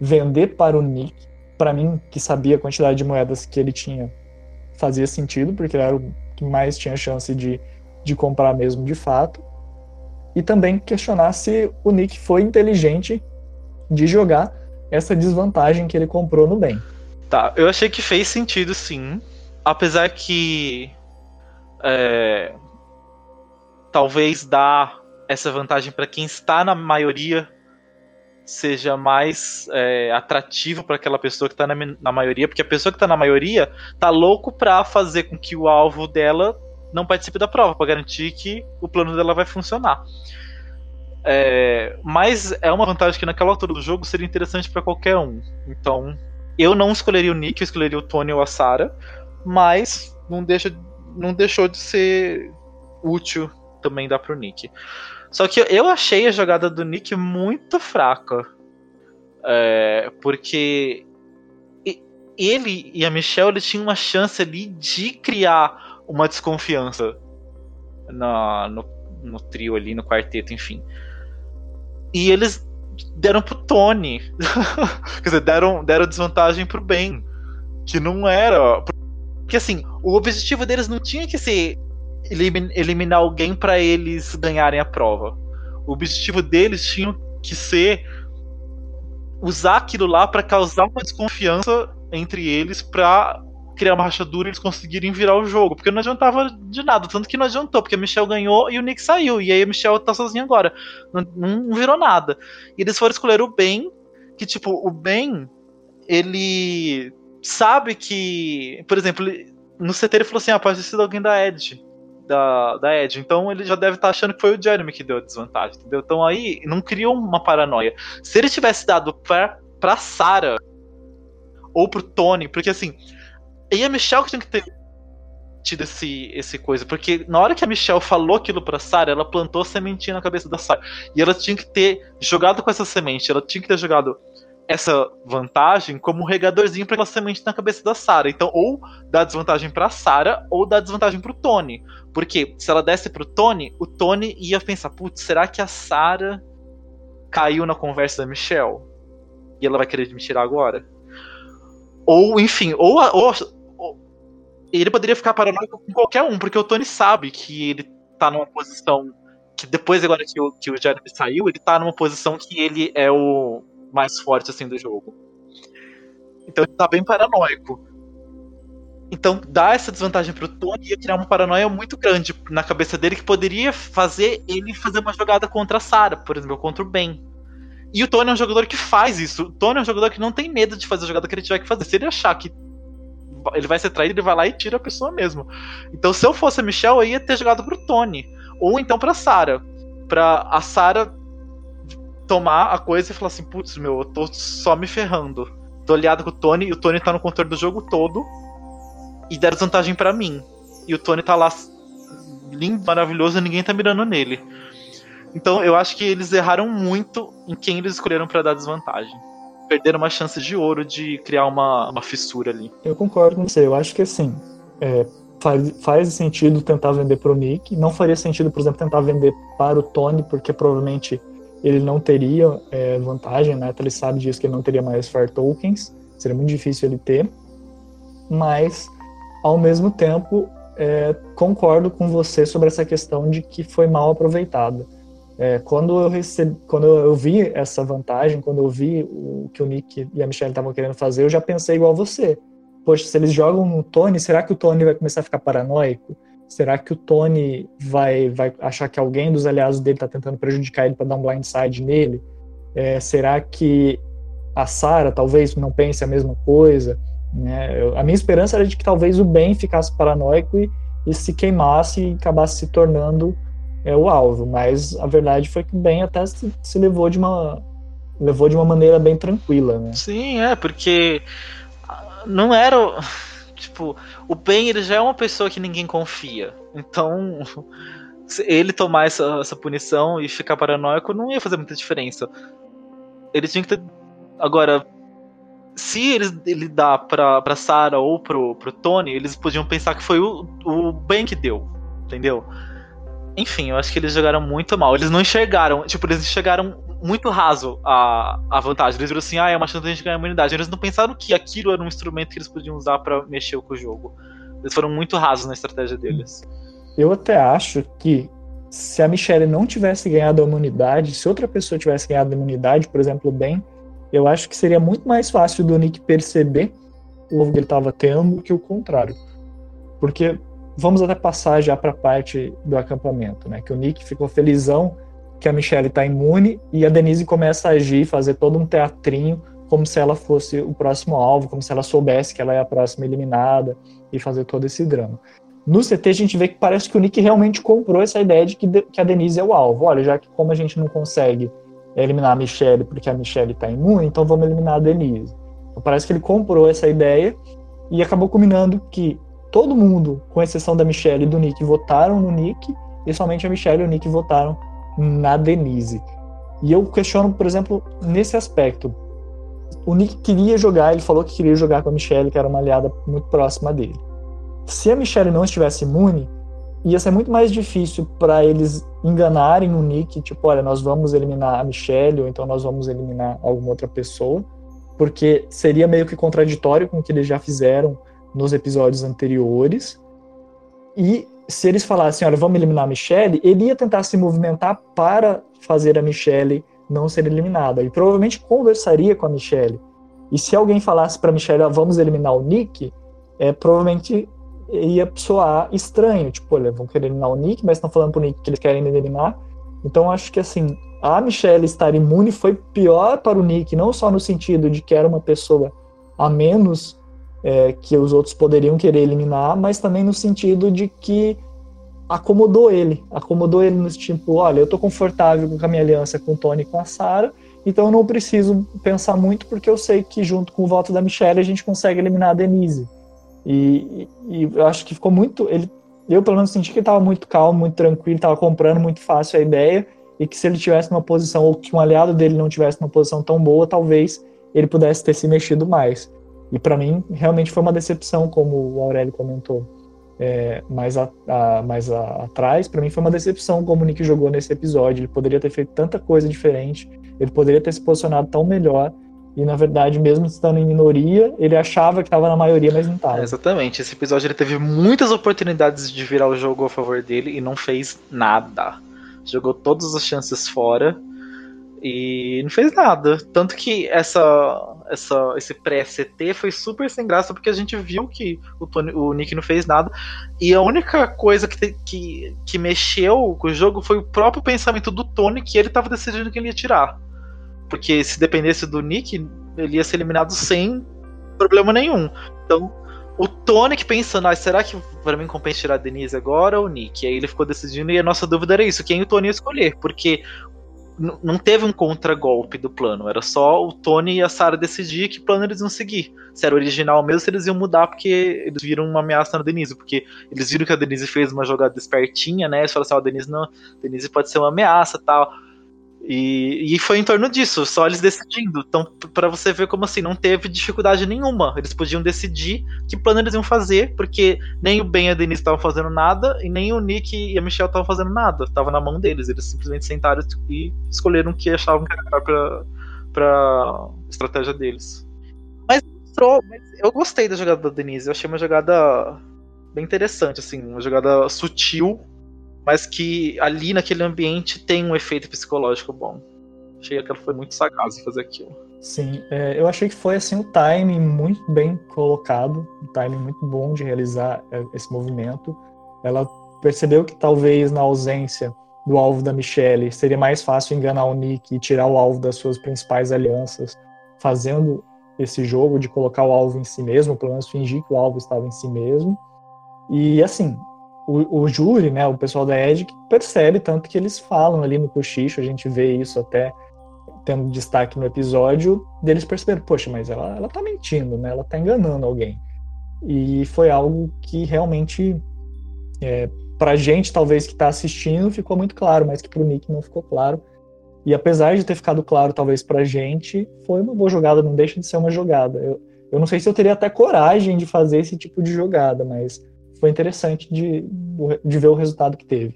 vender para o Nick, para mim, que sabia a quantidade de moedas que ele tinha, fazia sentido, porque era o que mais tinha chance de, de comprar mesmo de fato. E também questionar se o Nick foi inteligente de jogar essa desvantagem que ele comprou no bem. Tá, eu achei que fez sentido sim apesar que é, talvez dar essa vantagem para quem está na maioria seja mais é, atrativo para aquela pessoa que está na, na, maioria, porque a pessoa que está na maioria tá louco para fazer com que o alvo dela não participe da prova, para garantir que o plano dela vai funcionar. É, mas é uma vantagem que naquela altura do jogo seria interessante para qualquer um. Então, eu não escolheria o Nick, eu escolheria o Tony ou a Sarah, mas não, deixa, não deixou de ser útil também dar pro Nick. Só que eu achei a jogada do Nick muito fraca. É, porque ele e a Michelle tinham uma chance ali de criar uma desconfiança na, no, no trio ali, no quarteto, enfim. E eles deram pro Tony. *laughs* Quer dizer, deram, deram desvantagem pro Ben. Que não era. Porque assim, o objetivo deles não tinha que ser eliminar alguém para eles ganharem a prova. O objetivo deles tinha que ser usar aquilo lá para causar uma desconfiança entre eles para criar uma rachadura e eles conseguirem virar o jogo. Porque não adiantava de nada. Tanto que não adiantou, porque a Michelle ganhou e o Nick saiu. E aí a Michelle tá sozinha agora. Não, não virou nada. E eles foram escolher o Ben, que, tipo, o Ben, ele sabe que. Por exemplo, no CT ele falou assim: ah, pode ter sido alguém da Edge. Da, da Ed. Então ele já deve estar tá achando que foi o Jeremy que deu a desvantagem, entendeu? Então aí não criou uma paranoia. Se ele tivesse dado pra, pra Sarah ou pro Tony, porque assim, e a Michelle que tinha que ter tido esse, esse coisa, porque na hora que a Michelle falou aquilo pra Sarah, ela plantou sementinha na cabeça da Sarah. E ela tinha que ter jogado com essa semente, ela tinha que ter jogado essa vantagem como um regadorzinho para aquela semente na cabeça da Sarah. Então, ou dá desvantagem para Sarah ou dá desvantagem pro Tony. Porque se ela desse pro Tony, o Tony ia pensar: putz, será que a Sarah caiu na conversa da Michelle? E ela vai querer me tirar agora? Ou, enfim, ou, ou ele poderia ficar paranoico com qualquer um, porque o Tony sabe que ele tá numa posição. Que depois, agora que o, que o Jeremy saiu, ele tá numa posição que ele é o mais forte assim do jogo. Então ele tá bem paranoico. Então, dar essa desvantagem pro Tony ia criar uma paranoia muito grande na cabeça dele que poderia fazer ele fazer uma jogada contra a Sarah, por exemplo, contra o Ben. E o Tony é um jogador que faz isso. O Tony é um jogador que não tem medo de fazer a jogada que ele tiver que fazer. Se ele achar que ele vai ser traído, ele vai lá e tira a pessoa mesmo. Então, se eu fosse a Michelle, eu ia ter jogado pro Tony. Ou então pra Sarah. Pra a Sarah tomar a coisa e falar assim: putz, meu, eu tô só me ferrando. Tô aliado com o Tony e o Tony tá no controle do jogo todo. E deram desvantagem para mim. E o Tony tá lá lindo, maravilhoso e ninguém tá mirando nele. Então eu acho que eles erraram muito em quem eles escolheram para dar desvantagem perderam uma chance de ouro de criar uma, uma fissura ali. Eu concordo com você. Eu acho que assim, é, faz, faz sentido tentar vender pro Nick. Não faria sentido, por exemplo, tentar vender para o Tony, porque provavelmente ele não teria é, vantagem, né? Ele sabe disso que ele não teria mais Fire Tokens. Seria muito difícil ele ter. Mas, ao mesmo tempo, é, concordo com você sobre essa questão de que foi mal aproveitado. É, quando eu recebi, quando eu vi essa vantagem, quando eu vi o que o Nick e a Michelle estavam querendo fazer, eu já pensei igual você. Poxa, se eles jogam no Tony, será que o Tony vai começar a ficar paranoico? Será que o Tony vai, vai achar que alguém dos aliados dele está tentando prejudicar ele para dar um blindside nele? É, será que a Sarah talvez não pense a mesma coisa? Né? Eu, a minha esperança era de que talvez o Ben ficasse paranoico e, e se queimasse e acabasse se tornando é o alvo, mas a verdade foi que o Ben até se, se levou de uma levou de uma maneira bem tranquila, né? Sim, é, porque não era tipo, o Ben ele já é uma pessoa que ninguém confia. Então, ele tomar essa, essa punição e ficar paranoico não ia fazer muita diferença. Ele tinha que ter agora se ele, ele dá pra, pra Sarah ou pro, pro Tony, eles podiam pensar que foi o, o Ben que deu, entendeu? Enfim, eu acho que eles jogaram muito mal. Eles não enxergaram, tipo, eles enxergaram muito raso a, a vantagem. Eles viram assim, ah, é uma chance de a gente ganhar a imunidade. Eles não pensaram que aquilo era um instrumento que eles podiam usar para mexer com o jogo. Eles foram muito rasos na estratégia deles. Eu até acho que se a Michelle não tivesse ganhado a imunidade, se outra pessoa tivesse ganhado a imunidade, por exemplo, o Ben, eu acho que seria muito mais fácil do Nick perceber o ovo que ele estava tendo que o contrário. Porque vamos até passar já para a parte do acampamento, né? Que o Nick ficou felizão que a Michelle está imune e a Denise começa a agir, fazer todo um teatrinho como se ela fosse o próximo alvo, como se ela soubesse que ela é a próxima eliminada e fazer todo esse drama. no CT a gente vê que parece que o Nick realmente comprou essa ideia de que, de, que a Denise é o alvo. Olha, já que como a gente não consegue eliminar a Michelle porque a Michelle está imune, então vamos eliminar a Denise. Então, parece que ele comprou essa ideia e acabou combinando que todo mundo, com exceção da Michelle e do Nick, votaram no Nick e somente a Michelle e o Nick votaram na Denise. E eu questiono, por exemplo, nesse aspecto. O Nick queria jogar, ele falou que queria jogar com a Michelle, que era uma aliada muito próxima dele. Se a Michelle não estivesse imune, ia ser muito mais difícil para eles enganarem o Nick, tipo, olha, nós vamos eliminar a Michelle, ou então nós vamos eliminar alguma outra pessoa, porque seria meio que contraditório com o que eles já fizeram nos episódios anteriores. E se eles falassem, olha, vamos eliminar a Michelle, ele ia tentar se movimentar para fazer a Michelle não ser eliminada. E provavelmente conversaria com a Michelle. E se alguém falasse para a Michelle, ah, vamos eliminar o Nick, é, provavelmente ia soar estranho. Tipo, olha, vão querer eliminar o Nick, mas estão falando pro Nick que eles querem eliminar. Então acho que assim, a Michelle estar imune foi pior para o Nick, não só no sentido de que era uma pessoa a menos é, que os outros poderiam querer eliminar, mas também no sentido de que acomodou ele, acomodou ele no tipo, olha, eu tô confortável com a minha aliança com o Tony e com a Sarah, então eu não preciso pensar muito porque eu sei que junto com o voto da Michelle a gente consegue eliminar a Denise. E, e, eu acho que ficou muito. Ele, eu, pelo menos, senti que ele estava muito calmo, muito tranquilo, estava comprando muito fácil a ideia. E que se ele tivesse uma posição, ou que um aliado dele não tivesse uma posição tão boa, talvez ele pudesse ter se mexido mais. E para mim, realmente foi uma decepção, como o Aurélio comentou é, mais, a, a, mais a, atrás. Para mim, foi uma decepção como o Nick jogou nesse episódio. Ele poderia ter feito tanta coisa diferente, ele poderia ter se posicionado tão melhor. E na verdade, mesmo estando em minoria, ele achava que estava na maioria, mas não estava. Exatamente. Esse episódio ele teve muitas oportunidades de virar o jogo a favor dele e não fez nada. Jogou todas as chances fora e não fez nada. Tanto que essa, essa, esse pré-CT foi super sem graça, porque a gente viu que o, Tony, o Nick não fez nada. E a única coisa que, que, que mexeu com o jogo foi o próprio pensamento do Tony, que ele estava decidindo que ele ia tirar. Porque se dependesse do Nick, ele ia ser eliminado sem problema nenhum. Então, o Tony que pensando, ah, será que para mim compensa tirar a Denise agora ou o Nick? Aí ele ficou decidindo e a nossa dúvida era isso, quem o Tony ia escolher, porque não teve um contragolpe do plano, era só o Tony e a Sarah decidir que plano eles iam seguir. Se era original mesmo, se eles iam mudar porque eles viram uma ameaça na Denise, porque eles viram que a Denise fez uma jogada espertinha, né? Eles falaram assim, ó, oh, Denise não, Denise pode ser uma ameaça, tal. E, e foi em torno disso, só eles decidindo. Então, para você ver como assim, não teve dificuldade nenhuma. Eles podiam decidir que plano eles iam fazer, porque nem o Ben e a Denise estavam fazendo nada, e nem o Nick e a Michelle estavam fazendo nada. Tava na mão deles. Eles simplesmente sentaram e escolheram o que achavam que era melhor pra, pra estratégia deles. Mas, mas eu gostei da jogada da Denise. Eu achei uma jogada bem interessante, assim, uma jogada sutil mas que ali naquele ambiente tem um efeito psicológico bom. Achei que foi muito sagaz fazer aquilo. Sim, é, eu achei que foi assim o timing muito bem colocado, um timing muito bom de realizar é, esse movimento. Ela percebeu que talvez na ausência do alvo da Michelle seria mais fácil enganar o Nick e tirar o alvo das suas principais alianças, fazendo esse jogo de colocar o alvo em si mesmo, pelo menos fingir que o alvo estava em si mesmo. E assim, o, o júri, né, o pessoal da ED, percebe tanto que eles falam ali no cochicho, a gente vê isso até tendo destaque no episódio, deles perceberam, poxa, mas ela, ela tá mentindo, né, ela tá enganando alguém. E foi algo que realmente, é, pra gente, talvez, que tá assistindo, ficou muito claro, mas que pro Nick não ficou claro. E apesar de ter ficado claro, talvez, pra gente, foi uma boa jogada, não deixa de ser uma jogada. Eu, eu não sei se eu teria até coragem de fazer esse tipo de jogada, mas foi interessante de, de ver o resultado que teve.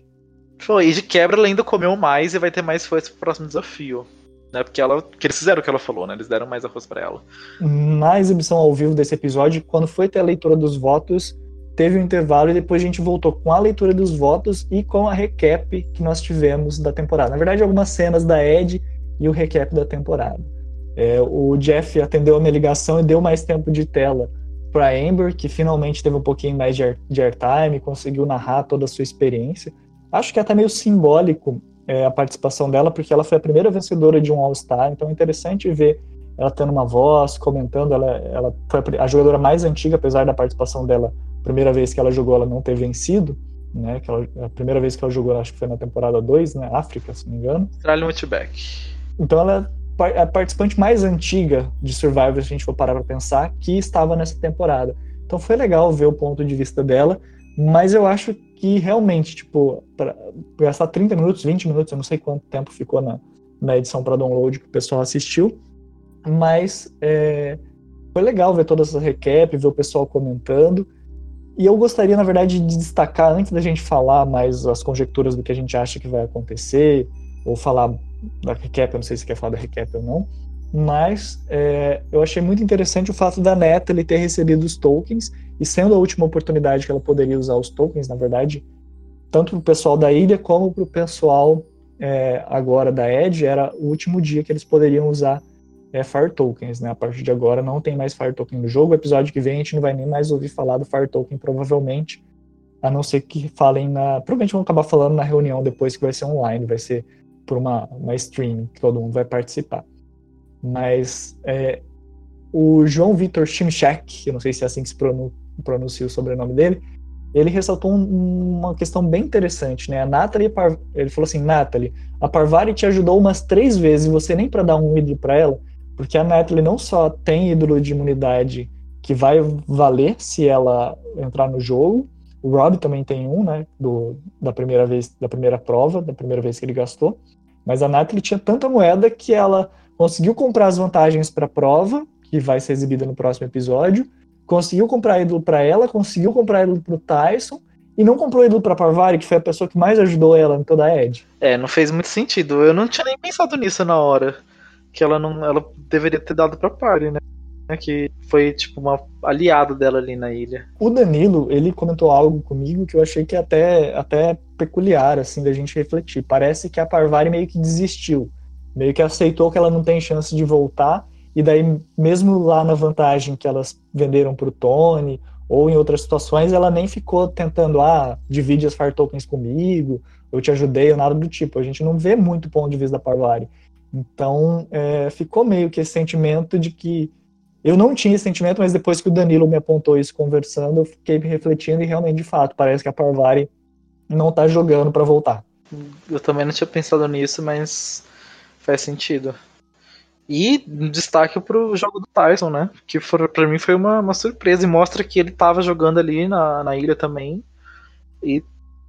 Foi, e de quebra ela ainda comeu mais e vai ter mais força pro próximo desafio. Né? Porque ela. Que eles fizeram o que ela falou, né? Eles deram mais arroz para ela. Na exibição ao vivo desse episódio, quando foi ter a leitura dos votos, teve um intervalo e depois a gente voltou com a leitura dos votos e com a recap que nós tivemos da temporada. Na verdade, algumas cenas da Ed e o recap da temporada. É, o Jeff atendeu a minha ligação e deu mais tempo de tela para Amber, que finalmente teve um pouquinho mais de, airtime, conseguiu narrar toda a sua experiência. Acho que é até meio simbólico é, a participação dela, porque ela foi a primeira vencedora de um All-Star, então é interessante ver ela tendo uma voz, comentando. Ela, ela foi a jogadora mais antiga, apesar da participação dela primeira vez que ela jogou ela não ter vencido, né? Que ela, a primeira vez que ela jogou, acho que foi na temporada 2, né? África, se não me engano. Australian Outback. Então ela a participante mais antiga de Survivor, se a gente for parar pra pensar, que estava nessa temporada. Então foi legal ver o ponto de vista dela, mas eu acho que realmente, tipo, para gastar 30 minutos, 20 minutos, eu não sei quanto tempo ficou na, na edição para download que o pessoal assistiu, mas é, foi legal ver toda essa recap, ver o pessoal comentando. E eu gostaria, na verdade, de destacar, antes da gente falar mais as conjecturas do que a gente acha que vai acontecer, ou falar da recap, eu não sei se quer falar da recap ou não, mas é, eu achei muito interessante o fato da Natalie ter recebido os tokens, e sendo a última oportunidade que ela poderia usar os tokens, na verdade, tanto para o pessoal da ilha como para o pessoal é, agora da Edge, era o último dia que eles poderiam usar é, Fire Tokens, né? A partir de agora não tem mais Fire Token no jogo. O episódio que vem a gente não vai nem mais ouvir falar do Fire Token, provavelmente, a não ser que falem na. Provavelmente vão acabar falando na reunião depois que vai ser online, vai ser por uma, uma stream que todo mundo vai participar. Mas é, o João Vitor Shimchak, eu não sei se é assim que se pronuncia o sobrenome dele, ele ressaltou um, uma questão bem interessante, né? A Natalie, ele falou assim, Natalie, a Parvari te ajudou umas três vezes, você nem para dar um ídolo para ela, porque a Natalie não só tem ídolo de imunidade que vai valer se ela entrar no jogo, o Rob também tem um, né, do, da primeira vez, da primeira prova, da primeira vez que ele gastou, mas a Natalie tinha tanta moeda que ela conseguiu comprar as vantagens para a prova, que vai ser exibida no próximo episódio, conseguiu comprar ídolo para ela, conseguiu comprar ídolo para o Tyson, e não comprou ídolo para Parvari, que foi a pessoa que mais ajudou ela em toda a Ed. É, não fez muito sentido. Eu não tinha nem pensado nisso na hora. Que ela não. Ela deveria ter dado pra Party, né? Que foi tipo uma aliada dela ali na ilha. O Danilo, ele comentou algo comigo que eu achei que é até, até peculiar, assim, da gente refletir. Parece que a Parvari meio que desistiu. Meio que aceitou que ela não tem chance de voltar e daí, mesmo lá na vantagem que elas venderam para o Tony, ou em outras situações, ela nem ficou tentando, ah, divide as Fire Tokens comigo, eu te ajudei, ou nada do tipo. A gente não vê muito ponto de vista da Parvari. Então, é, ficou meio que esse sentimento de que eu não tinha esse sentimento, mas depois que o Danilo me apontou isso conversando, eu fiquei refletindo e realmente, de fato, parece que a Parvari não tá jogando para voltar. Eu também não tinha pensado nisso, mas faz sentido. E destaque pro jogo do Tyson, né? Que para mim foi uma, uma surpresa e mostra que ele tava jogando ali na, na ilha também. E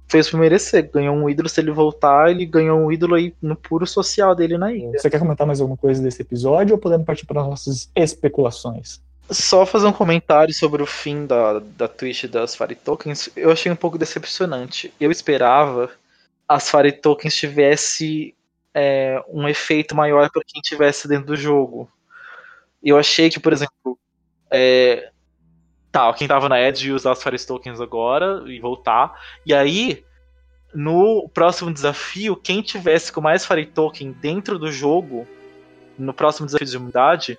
fez por merecer. Ganhou um ídolo, se ele voltar, ele ganhou um ídolo aí no puro social dele na ilha. Você quer comentar mais alguma coisa desse episódio ou podemos partir para nossas especulações? Só fazer um comentário sobre o fim da, da Twitch das Fire Tokens. Eu achei um pouco decepcionante. Eu esperava as Fire Tokens tivesse é, um efeito maior para quem estivesse dentro do jogo. Eu achei que, por exemplo, é, tá, quem tava na Edge ia usar as Fire Tokens agora e voltar. E aí, no próximo desafio, quem tivesse com mais Fire Token dentro do jogo, no próximo desafio de imunidade,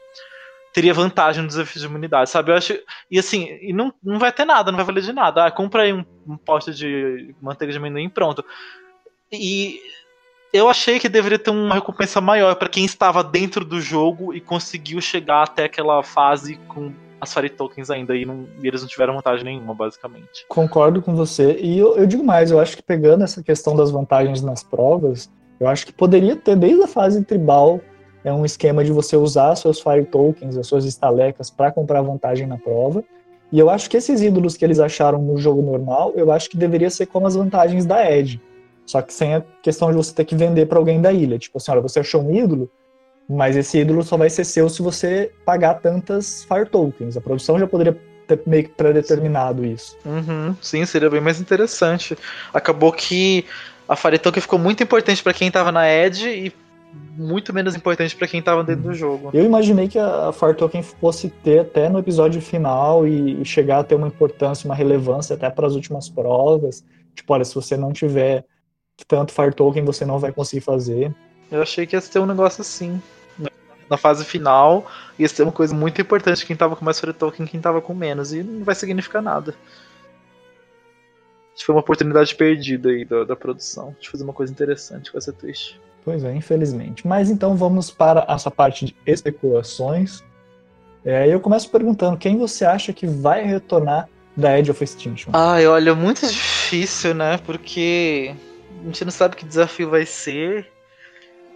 teria vantagem no desafio de imunidade, sabe? Eu acho. E assim, e não, não vai ter nada, não vai valer de nada. Ah, compra aí um, um de manteiga de amendoim pronto. E eu achei que deveria ter uma recompensa maior para quem estava dentro do jogo e conseguiu chegar até aquela fase com as Fairy Tokens ainda e, não, e eles não tiveram vantagem nenhuma, basicamente. Concordo com você. E eu, eu digo mais, eu acho que pegando essa questão das vantagens nas provas, eu acho que poderia ter desde a fase tribal é um esquema de você usar seus Fire Tokens, as suas estalecas para comprar vantagem na prova. E eu acho que esses ídolos que eles acharam no jogo normal, eu acho que deveria ser como as vantagens da Edge. Só que sem a questão de você ter que vender para alguém da ilha. Tipo assim, olha, você achou um ídolo, mas esse ídolo só vai ser seu se você pagar tantas Fire Tokens. A produção já poderia ter meio que pré-determinado isso. Uhum, sim, seria bem mais interessante. Acabou que a Fire Token ficou muito importante para quem estava na Edge e muito menos importante para quem estava dentro do jogo. Eu imaginei que a Fire Token fosse ter até no episódio final e chegar a ter uma importância, uma relevância até para as últimas provas. Tipo, olha, se você não tiver tanto Fire Token você não vai conseguir fazer. Eu achei que ia ser um negócio assim. Na fase final, ia ser uma coisa muito importante quem tava com mais Fire Token quem tava com menos. E não vai significar nada. Acho que foi uma oportunidade perdida aí da, da produção de fazer uma coisa interessante com essa twist. Pois é, infelizmente. Mas então vamos para essa parte de especulações. É, eu começo perguntando quem você acha que vai retornar da Edge of Extinction? Ai, olha, muito difícil, né? Porque a gente não sabe que desafio vai ser.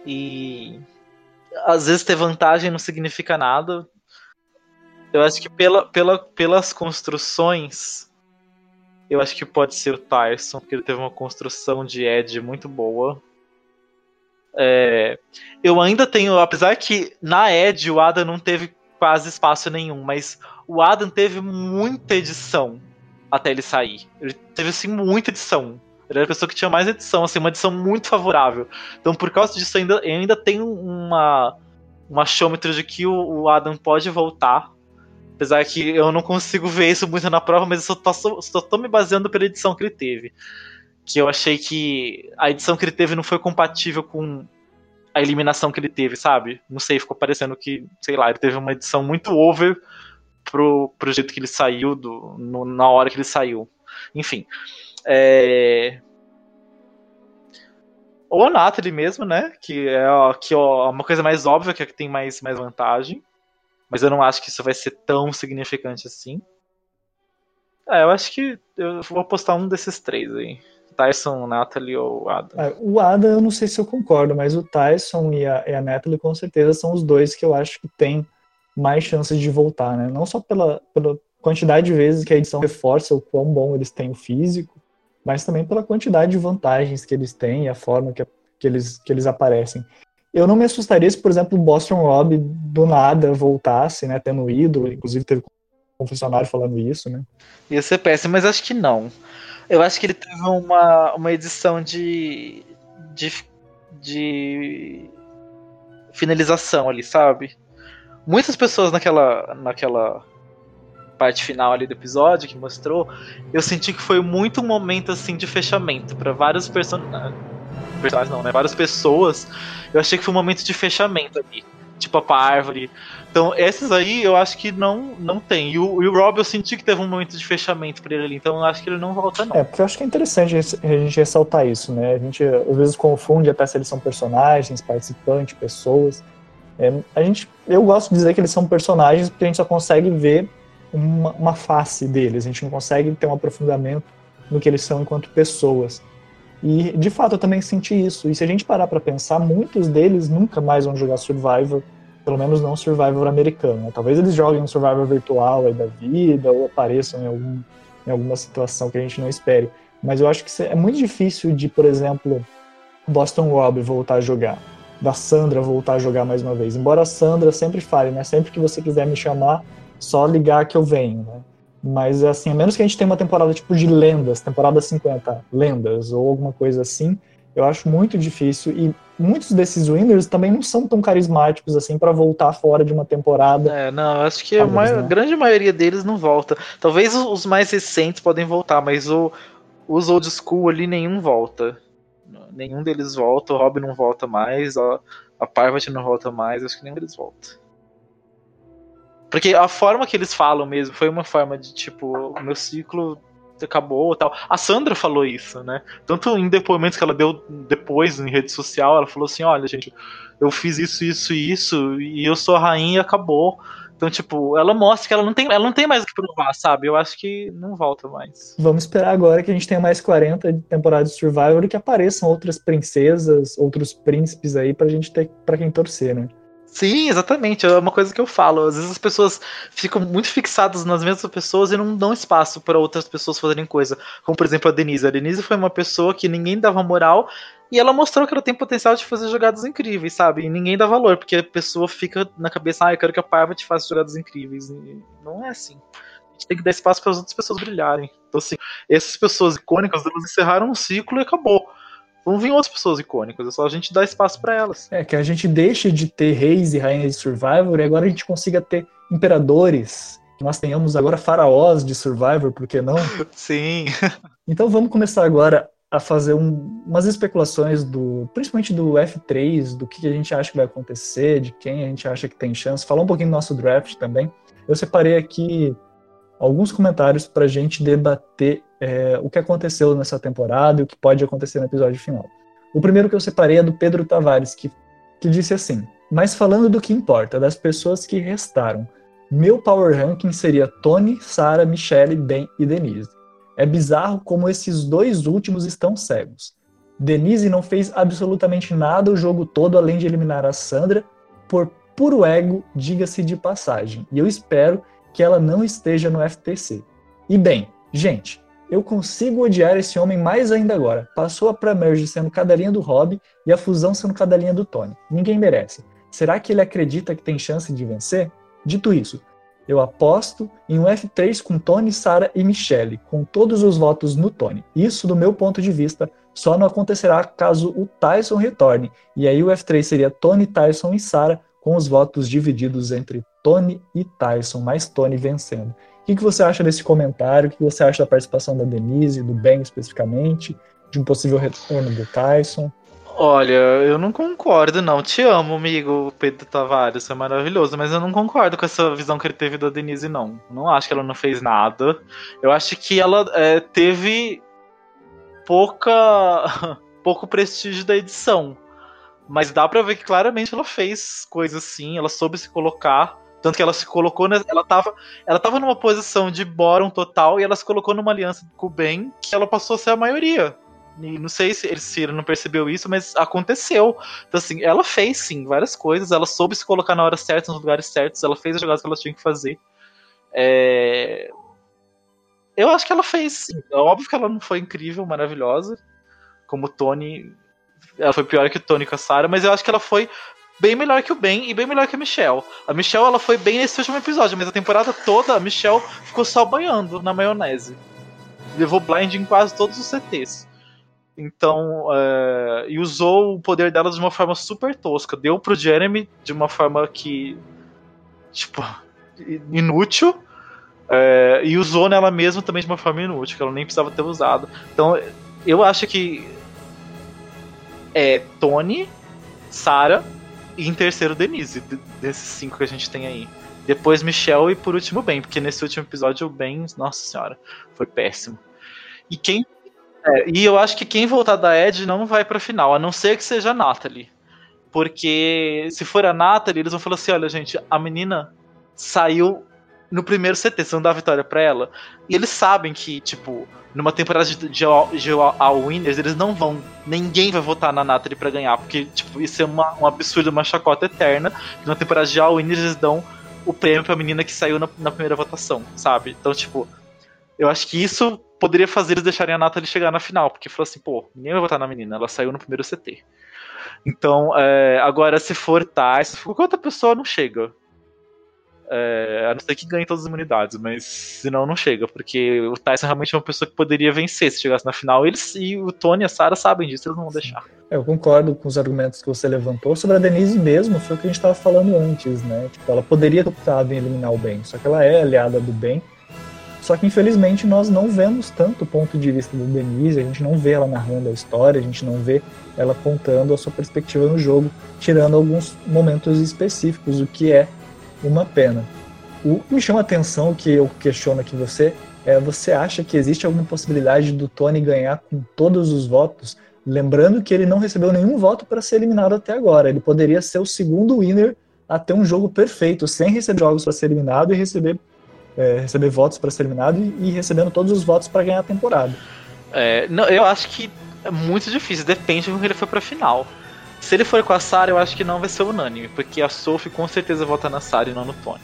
E às vezes ter vantagem não significa nada. Eu acho que pela, pela, pelas construções, eu acho que pode ser o Tyson, porque ele teve uma construção de Edge muito boa. É, eu ainda tenho, apesar que na Edge o Adam não teve quase espaço nenhum, mas o Adam teve muita edição até ele sair. Ele teve assim muita edição. Ele era a pessoa que tinha mais edição, assim, uma edição muito favorável. Então, por causa disso, ainda, ainda tenho uma, um achômetro de que o, o, Adam pode voltar. Apesar que eu não consigo ver isso muito na prova, mas eu só tô, só tô me baseando pela edição que ele teve. Que eu achei que a edição que ele teve não foi compatível com a eliminação que ele teve, sabe? Não sei, ficou parecendo que, sei lá, ele teve uma edição muito over pro, pro jeito que ele saiu, do, no, na hora que ele saiu. Enfim. É... Ou a Natalie mesmo, né? Que é, que, ó, uma coisa mais óbvia, que é que tem mais, mais vantagem. Mas eu não acho que isso vai ser tão significante assim. É, eu acho que eu vou apostar um desses três aí. Tyson, Natalie ou Adam? É, o Adam eu não sei se eu concordo, mas o Tyson e a, e a Natalie com certeza são os dois que eu acho que tem mais chances de voltar, né? Não só pela, pela quantidade de vezes que a edição reforça o quão bom eles têm o físico, mas também pela quantidade de vantagens que eles têm e a forma que, que, eles, que eles aparecem. Eu não me assustaria se, por exemplo, o Boston Rob do nada voltasse, né, tendo ido, inclusive teve um confessionário falando isso, né? Ia ser péssimo, mas acho que não. Eu acho que ele teve uma, uma edição de, de, de finalização ali, sabe? Muitas pessoas naquela, naquela parte final ali do episódio que mostrou, eu senti que foi muito um momento assim de fechamento para vários personagens, personagens não, né? Várias pessoas. Eu achei que foi um momento de fechamento ali, tipo a Parvati. Então, esses aí eu acho que não não tem. E o, e o Rob eu senti que teve um momento de fechamento para ele ali, então eu acho que ele não volta não. É, porque eu acho que é interessante a gente ressaltar isso, né? A gente às vezes confunde até se eles são personagens, participantes, pessoas. É, a gente, eu gosto de dizer que eles são personagens porque a gente só consegue ver uma, uma, face deles, a gente não consegue ter um aprofundamento no que eles são enquanto pessoas. E de fato eu também senti isso. E se a gente parar para pensar, muitos deles nunca mais vão jogar Survivor, pelo menos não Survivor americano. Talvez eles joguem um Survivor virtual aí da vida ou apareçam em, algum, em alguma situação que a gente não espere. Mas eu acho que é muito difícil de, por exemplo, Boston Rob voltar a jogar da Sandra voltar a jogar mais uma vez. Embora a Sandra sempre fale, né? Sempre que você quiser me chamar, só ligar que eu venho, né? Mas, assim, a menos que a gente tenha uma temporada tipo de lendas, temporada 50, lendas, ou alguma coisa assim, eu acho muito difícil. E muitos desses winners também não são tão carismáticos assim para voltar fora de uma temporada. É, não, acho que a, maior, né? grande maioria deles não volta. Talvez os mais recentes podem voltar, mas o, os old school ali nenhum volta nenhum deles volta, o Rob não volta mais, a, a Parvati não volta mais, acho que nenhum deles volta. Porque a forma que eles falam mesmo foi uma forma de tipo, o meu ciclo acabou tal. A Sandra falou isso, né? Tanto em depoimentos que ela deu depois em rede social, ela falou assim: olha, gente, eu fiz isso, isso e isso, e eu sou a rainha e acabou. Então, tipo, ela mostra que ela não tem, ela não tem mais o que provar, sabe? Eu acho que não volta mais. Vamos esperar agora que a gente tenha mais 40 temporadas de Survivor e que apareçam outras princesas, outros príncipes aí pra gente ter para quem torcer, né? Sim, exatamente. É uma coisa que eu falo. Às vezes as pessoas ficam muito fixadas nas mesmas pessoas e não dão espaço para outras pessoas fazerem coisa. Como, por exemplo, a Denise. A Denise foi uma pessoa que ninguém dava moral e ela mostrou que ela tem potencial de fazer jogadas incríveis, sabe? E ninguém dá valor, porque a pessoa fica na cabeça, ah, eu quero que a Parvati faça jogadas incríveis. E não é assim. A gente tem que dar espaço para as outras pessoas brilharem. Então, assim, essas pessoas icônicas, elas encerraram um ciclo e acabou vão vir outras pessoas icônicas, é só a gente dar espaço para elas. É, que a gente deixe de ter reis e rainhas de Survivor e agora a gente consiga ter imperadores, que nós tenhamos agora faraós de Survivor, por que não? *laughs* Sim. Então vamos começar agora a fazer um, umas especulações do, principalmente do F3, do que a gente acha que vai acontecer, de quem a gente acha que tem chance, falar um pouquinho do nosso draft também. Eu separei aqui alguns comentários para a gente debater é, o que aconteceu nessa temporada e o que pode acontecer no episódio final. O primeiro que eu separei é do Pedro Tavares, que, que disse assim: Mas falando do que importa, das pessoas que restaram, Meu power ranking seria Tony, Sarah, Michelle, Ben e Denise. É bizarro como esses dois últimos estão cegos. Denise não fez absolutamente nada o jogo todo além de eliminar a Sandra por puro ego, diga-se de passagem. E eu espero que ela não esteja no FTC. E bem, gente, eu consigo odiar esse homem mais ainda agora. Passou a Pramerge sendo cadelinha do Rob e a fusão sendo cadelinha do Tony. Ninguém merece. Será que ele acredita que tem chance de vencer? Dito isso, eu aposto em um F3 com Tony, Sara e Michelle, com todos os votos no Tony. Isso, do meu ponto de vista, só não acontecerá caso o Tyson retorne. E aí o F3 seria Tony, Tyson e Sara, com os votos divididos entre Tony e Tyson, mais Tony vencendo. O que, que você acha desse comentário? O que você acha da participação da Denise, do Ben especificamente, de um possível retorno do Tyson? Olha, eu não concordo, não. Te amo, amigo Pedro Tavares, é maravilhoso, mas eu não concordo com essa visão que ele teve da Denise, não. Não acho que ela não fez nada. Eu acho que ela é, teve pouca *laughs* pouco prestígio da edição. Mas dá pra ver que claramente ela fez coisas assim, ela soube se colocar. Tanto que ela se colocou. Ela tava, ela tava numa posição de bórum total e ela se colocou numa aliança com o Ben que ela passou a ser a maioria. E não sei se ele, se não percebeu isso, mas aconteceu. Então, assim, ela fez sim várias coisas, ela soube se colocar na hora certa, nos lugares certos, ela fez as jogadas que ela tinha que fazer. É... Eu acho que ela fez sim. É óbvio que ela não foi incrível, maravilhosa, como Tony. Ela foi pior que o Tony com a Sarah, mas eu acho que ela foi bem melhor que o Ben e bem melhor que a Michelle. A Michelle ela foi bem nesse último episódio, mas a temporada toda a Michelle ficou só banhando na maionese. Levou blind em quase todos os CTs. Então, é, e usou o poder dela de uma forma super tosca. Deu pro Jeremy de uma forma que. Tipo, inútil. É, e usou nela mesma também de uma forma inútil, que ela nem precisava ter usado. Então, eu acho que. É Tony, Sarah e em terceiro Denise, desses cinco que a gente tem aí. Depois Michelle e por último Ben, porque nesse último episódio o Ben, nossa senhora, foi péssimo. E quem é, e eu acho que quem voltar da Ed não vai pra final, a não ser que seja a Natalie. Porque se for a Natalie, eles vão falar assim: olha, gente, a menina saiu no primeiro CT, você não dá vitória pra ela. E eles sabem que, tipo, numa temporada de, de, de All Winners, eles não vão. Ninguém vai votar na Natalie pra ganhar. Porque, tipo, isso é uma, um absurdo, uma chacota eterna. Numa temporada de All Winners eles dão o prêmio pra menina que saiu na, na primeira votação, sabe? Então, tipo, eu acho que isso poderia fazer eles deixarem a Natalie chegar na final, porque falou assim, pô, ninguém vai votar na menina, ela saiu no primeiro CT. Então, é, agora se for Tyson, qualquer outra pessoa não chega. É, a não ser que ganhe todas as imunidades, mas senão não chega, porque o Tyson realmente é uma pessoa que poderia vencer se chegasse na final. Eles e o Tony e a Sarah sabem disso, eles não vão deixar. É, eu concordo com os argumentos que você levantou. Sobre a Denise mesmo, foi o que a gente estava falando antes, né? Tipo, ela poderia ter optado em eliminar o Ben, só que ela é aliada do Ben só que infelizmente nós não vemos tanto o ponto de vista da Denise, a gente não vê ela narrando a história, a gente não vê ela contando a sua perspectiva no jogo, tirando alguns momentos específicos, o que é uma pena. O que me chama a atenção, que eu questiono aqui você, é você acha que existe alguma possibilidade do Tony ganhar com todos os votos? Lembrando que ele não recebeu nenhum voto para ser eliminado até agora. Ele poderia ser o segundo winner a ter um jogo perfeito, sem receber jogos para ser eliminado e receber é, receber votos para ser eliminado e, e, recebendo todos os votos para ganhar a temporada. É, não, eu acho que é muito difícil, depende de como ele for para final. Se ele for com a Sarah, eu acho que não vai ser unânime, porque a Sophie com certeza vota na Sarah e não no Tony.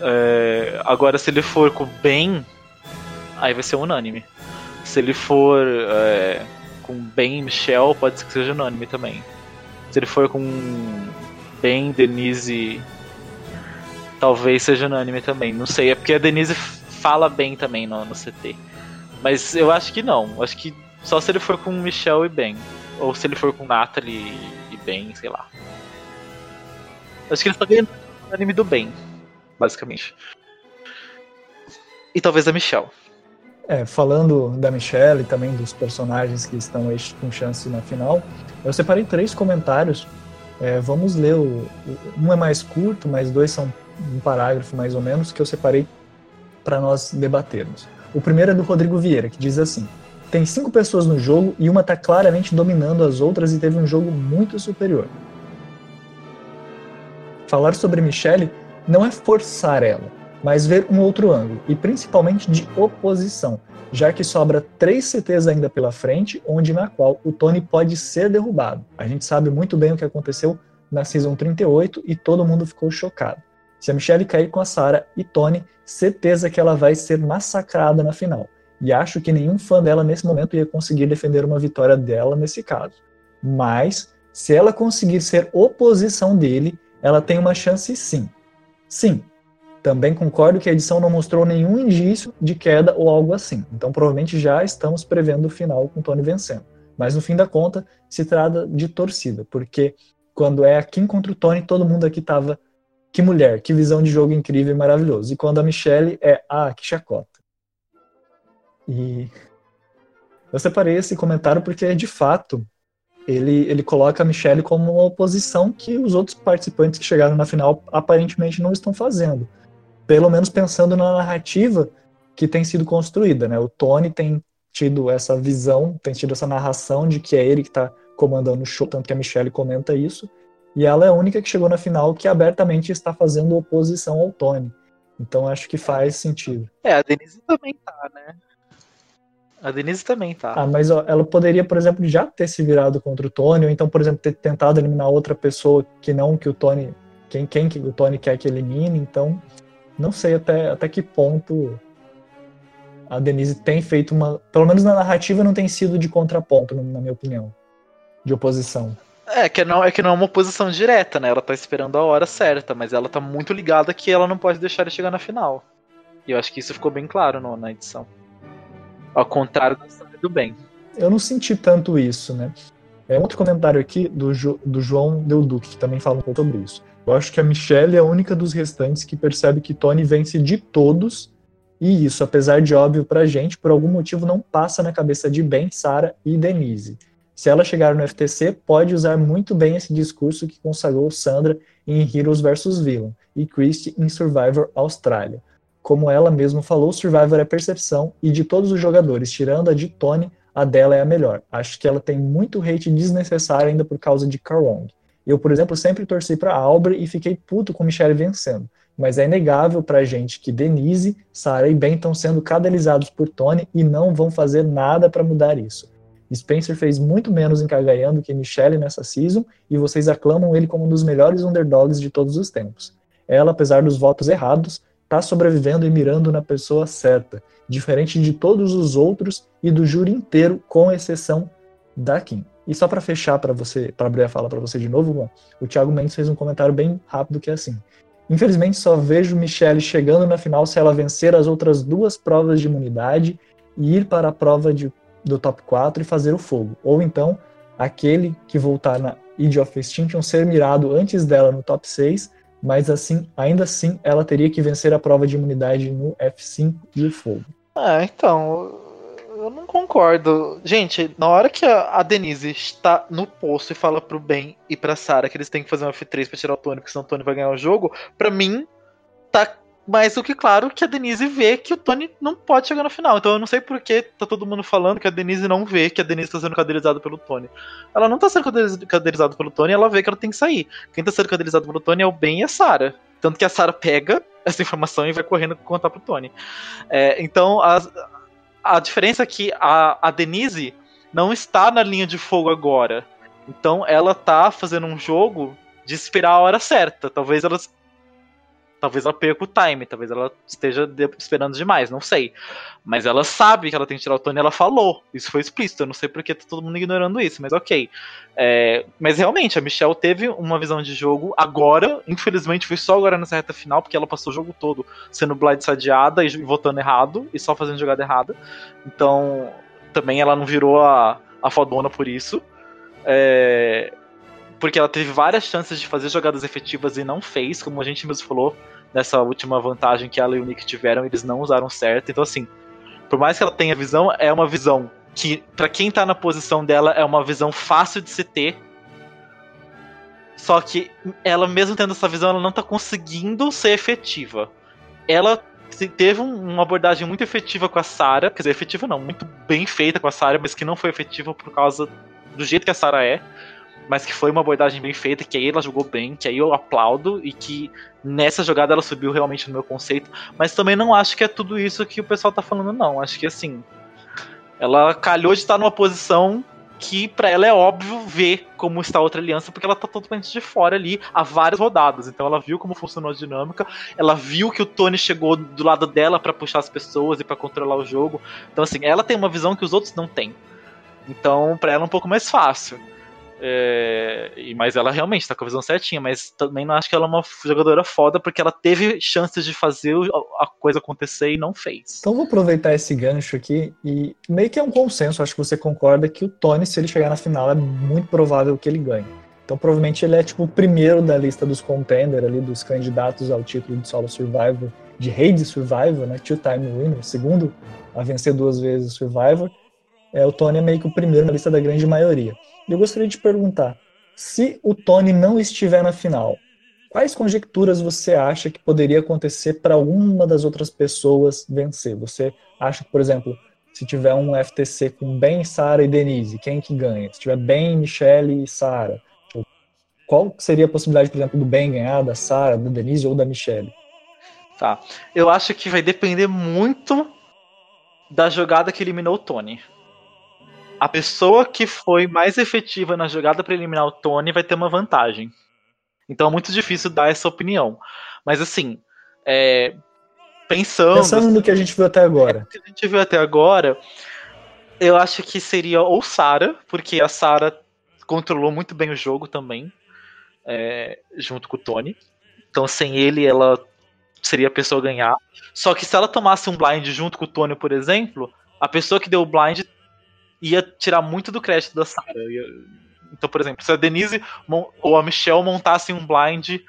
É, agora, se ele for com o Ben, aí vai ser unânime. Se ele for é, com Ben e Michelle, pode ser que seja unânime também. Se ele for com Ben, Denise talvez seja unânime também. Não sei, é porque a Denise fala bem também no, no CT. Mas eu acho que não. Acho que só se ele for com Michel e Ben. Ou se ele for com Natalie e Ben, sei lá. Acho que ele só ganha no anime do Ben, basicamente. E talvez a Michelle. É, falando da Michelle e também dos personagens que estão com chance na final, eu separei três comentários. É, vamos ler o, um é mais curto, mas dois são um parágrafo mais ou menos que eu separei para nós debatermos. O primeiro é do Rodrigo Vieira, que diz assim: Tem cinco pessoas no jogo e uma está claramente dominando as outras e teve um jogo muito superior. Falar sobre Michelle não é forçar ela, mas ver um outro ângulo, e principalmente de oposição, já que sobra três CTs ainda pela frente, onde na qual o Tony pode ser derrubado. A gente sabe muito bem o que aconteceu na Season 38 e todo mundo ficou chocado. Se a Michelle cair com a Sarah e Tony, certeza que ela vai ser massacrada na final. E acho que nenhum fã dela nesse momento ia conseguir defender uma vitória dela nesse caso. Mas, se ela conseguir ser oposição dele, ela tem uma chance sim. Sim, também concordo que a edição não mostrou nenhum indício de queda ou algo assim. Então, provavelmente já estamos prevendo o final com Tony vencendo. Mas no fim da conta, se trata de torcida, porque quando é a Kim contra o Tony, todo mundo aqui tava que mulher, que visão de jogo incrível e maravilhoso. E quando a Michelle é ah, que chacota. E eu separei esse comentário porque de fato ele, ele coloca a Michelle como uma oposição que os outros participantes que chegaram na final aparentemente não estão fazendo pelo menos pensando na narrativa que tem sido construída, né? O Tony tem tido essa visão, tem tido essa narração de que é ele que está comandando o show, tanto que a Michelle comenta isso, e ela é a única que chegou na final que abertamente está fazendo oposição ao Tony. Então acho que faz sentido. É, a Denise também tá, né? A Denise também tá. Ah, mas ó, ela poderia, por exemplo, já ter se virado contra o Tony, ou então, por exemplo, ter tentado eliminar outra pessoa que não que o Tony. Quem, quem que o Tony quer que elimine, então não sei até, até que ponto a Denise tem feito uma. Pelo menos na narrativa não tem sido de contraponto, na minha opinião. De oposição. É que não é que não é uma oposição direta, né? Ela tá esperando a hora certa, mas ela tá muito ligada que ela não pode deixar ele chegar na final. E eu acho que isso ficou bem claro no, na edição. Ao contrário do bem. Eu não senti tanto isso, né? É outro comentário aqui do, jo, do João Del Duque, que também fala um pouco sobre isso. Eu acho que a Michelle é a única dos restantes que percebe que Tony vence de todos, e isso, apesar de óbvio pra gente, por algum motivo não passa na cabeça de Ben, Sarah e Denise. Se ela chegar no FTC, pode usar muito bem esse discurso que consagrou Sandra em Heroes vs Villain e Christie em Survivor Austrália. Como ela mesma falou, Survivor é percepção e de todos os jogadores, tirando a de Tony, a dela é a melhor. Acho que ela tem muito hate desnecessário ainda por causa de Carwong. Eu, por exemplo, sempre torci para Aubrey e fiquei puto com Michelle vencendo. Mas é inegável pra gente que Denise, Sarah e Ben estão sendo cadelizados por Tony e não vão fazer nada para mudar isso. Spencer fez muito menos encargaiando que Michelle nessa season e vocês aclamam ele como um dos melhores underdogs de todos os tempos. Ela, apesar dos votos errados, está sobrevivendo e mirando na pessoa certa, diferente de todos os outros e do júri inteiro, com exceção da Kim. E só para fechar para você, para abrir a fala para você de novo, o Thiago Mendes fez um comentário bem rápido que é assim: Infelizmente só vejo Michelle chegando na final se ela vencer as outras duas provas de imunidade e ir para a prova de, do top 4 e fazer o fogo. Ou então aquele que voltar na Age of Extinction ser mirado antes dela no top 6, mas assim, ainda assim ela teria que vencer a prova de imunidade no F5 e o fogo. Ah, então, eu não concordo. Gente, na hora que a, Denise está no posto e fala pro Ben e pra Sarah que eles têm que fazer um F3 pra tirar o Tony, porque senão o Tony vai ganhar o jogo, pra mim, tá mais do que claro que a Denise vê que o Tony não pode chegar no final. Então eu não sei por que tá todo mundo falando que a Denise não vê que a Denise tá sendo caderizada pelo Tony. Ela não tá sendo caderizada pelo Tony, ela vê que ela tem que sair. Quem tá sendo caderizado pelo Tony é o Ben e a Sarah. Tanto que a Sarah pega essa informação e vai correndo contar pro Tony. É, então, as, a diferença é que a, a Denise não está na linha de fogo agora. Então ela tá fazendo um jogo de esperar a hora certa. Talvez ela talvez ela perca o time, talvez ela esteja esperando demais, não sei. Mas ela sabe que ela tem que tirar o Tony, ela falou. Isso foi explícito. Eu não sei porque tá todo mundo ignorando isso, mas ok. É, mas realmente, a Michelle teve uma visão de jogo agora. Infelizmente, foi só agora nessa reta final, porque ela passou o jogo todo sendo blindsadeada e votando errado e só fazendo jogada errada. Então, também ela não virou a, a fodona por isso. É, porque ela teve várias chances de fazer jogadas efetivas e não fez, como a gente mesmo falou nessa última vantagem que ela e o Nick tiveram, eles não usaram certo. Então, assim, por mais que ela tenha visão, é uma visão que, para quem tá na posição dela, é uma visão fácil de se ter. Só que ela, mesmo tendo essa visão, ela não tá conseguindo ser efetiva. Ela teve uma abordagem muito efetiva com a Sarah, quer dizer, efetiva não, muito bem feita com a Sarah, mas que não foi efetiva por causa do jeito que a Sarah é. Mas que foi uma abordagem bem feita, que aí ela jogou bem, que aí eu aplaudo e que nessa jogada ela subiu realmente no meu conceito, mas também não acho que é tudo isso que o pessoal tá falando não, acho que assim, ela calhou de estar numa posição que para ela é óbvio ver como está a outra aliança, porque ela tá totalmente de fora ali há várias rodadas. Então ela viu como funcionou a dinâmica, ela viu que o Tony chegou do lado dela para puxar as pessoas e para controlar o jogo. Então assim, ela tem uma visão que os outros não têm. Então, para ela é um pouco mais fácil. É, mas ela realmente tá com a visão certinha, mas também não acho que ela é uma jogadora foda, porque ela teve chances de fazer a coisa acontecer e não fez. Então vou aproveitar esse gancho aqui e meio que é um consenso, acho que você concorda que o Tony, se ele chegar na final, é muito provável que ele ganhe. Então provavelmente ele é tipo o primeiro da lista dos contenders ali, dos candidatos ao título de solo survivor, de rei de survivor, né? Two-time winner, segundo a vencer duas vezes o survivor. É, o Tony é meio que o primeiro na lista da grande maioria. Eu gostaria de perguntar: se o Tony não estiver na final, quais conjecturas você acha que poderia acontecer para alguma das outras pessoas vencer? Você acha que, por exemplo, se tiver um FTC com Ben, Sara e Denise, quem que ganha? Se tiver Ben, Michelle e Sara, qual seria a possibilidade, por exemplo, do Ben ganhar, da Sara, da Denise ou da Michelle? Tá. Eu acho que vai depender muito da jogada que eliminou o Tony a pessoa que foi mais efetiva na jogada para eliminar o Tony vai ter uma vantagem. Então é muito difícil dar essa opinião. Mas assim, é, pensando. Pensando no que a gente viu até agora. É, que a gente viu até agora, eu acho que seria ou Sara, porque a Sara controlou muito bem o jogo também, é, junto com o Tony. Então sem ele, ela seria a pessoa a ganhar. Só que se ela tomasse um blind junto com o Tony, por exemplo, a pessoa que deu o blind ia tirar muito do crédito da Sarah. Então, por exemplo, se a Denise ou a Michelle montassem um blind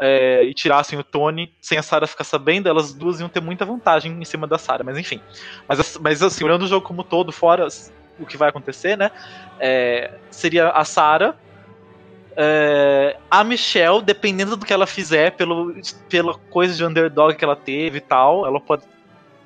é, e tirassem o Tony sem a Sarah ficar sabendo, elas duas iam ter muita vantagem em cima da Sarah. Mas enfim. Mas, mas assim, olhando o jogo como todo, fora o que vai acontecer, né? É, seria a Sarah. É, a Michelle, dependendo do que ela fizer, pelo, pela coisa de underdog que ela teve e tal, ela pode.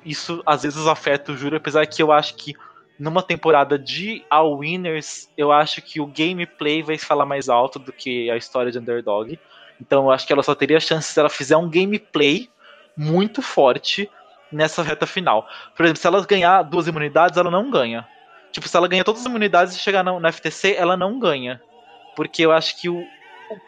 Isso às vezes afeta o júri, apesar que eu acho que numa temporada de All Winners, eu acho que o gameplay vai falar mais alto do que a história de Underdog. Então eu acho que ela só teria chance se ela fizer um gameplay muito forte nessa reta final. Por exemplo, se ela ganhar duas imunidades, ela não ganha. Tipo, se ela ganhar todas as imunidades e chegar na, FTC, ela não ganha. Porque eu acho que o,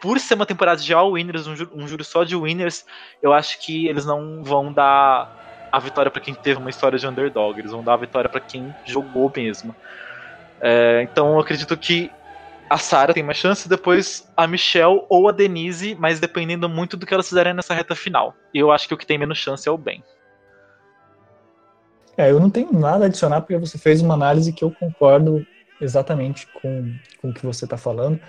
por ser uma temporada de All Winners, um, um júri só de Winners, eu acho que eles não vão dar a vitória para quem teve uma história de underdog, eles vão dar a vitória para quem jogou mesmo. É, então eu acredito que a Sarah tem mais chance, depois a Michelle ou a Denise, mas dependendo muito do que elas fizerem nessa reta final. E eu acho que o que tem menos chance é o Ben. É, eu não tenho nada a adicionar porque você fez uma análise que eu concordo exatamente com, com o que você está falando.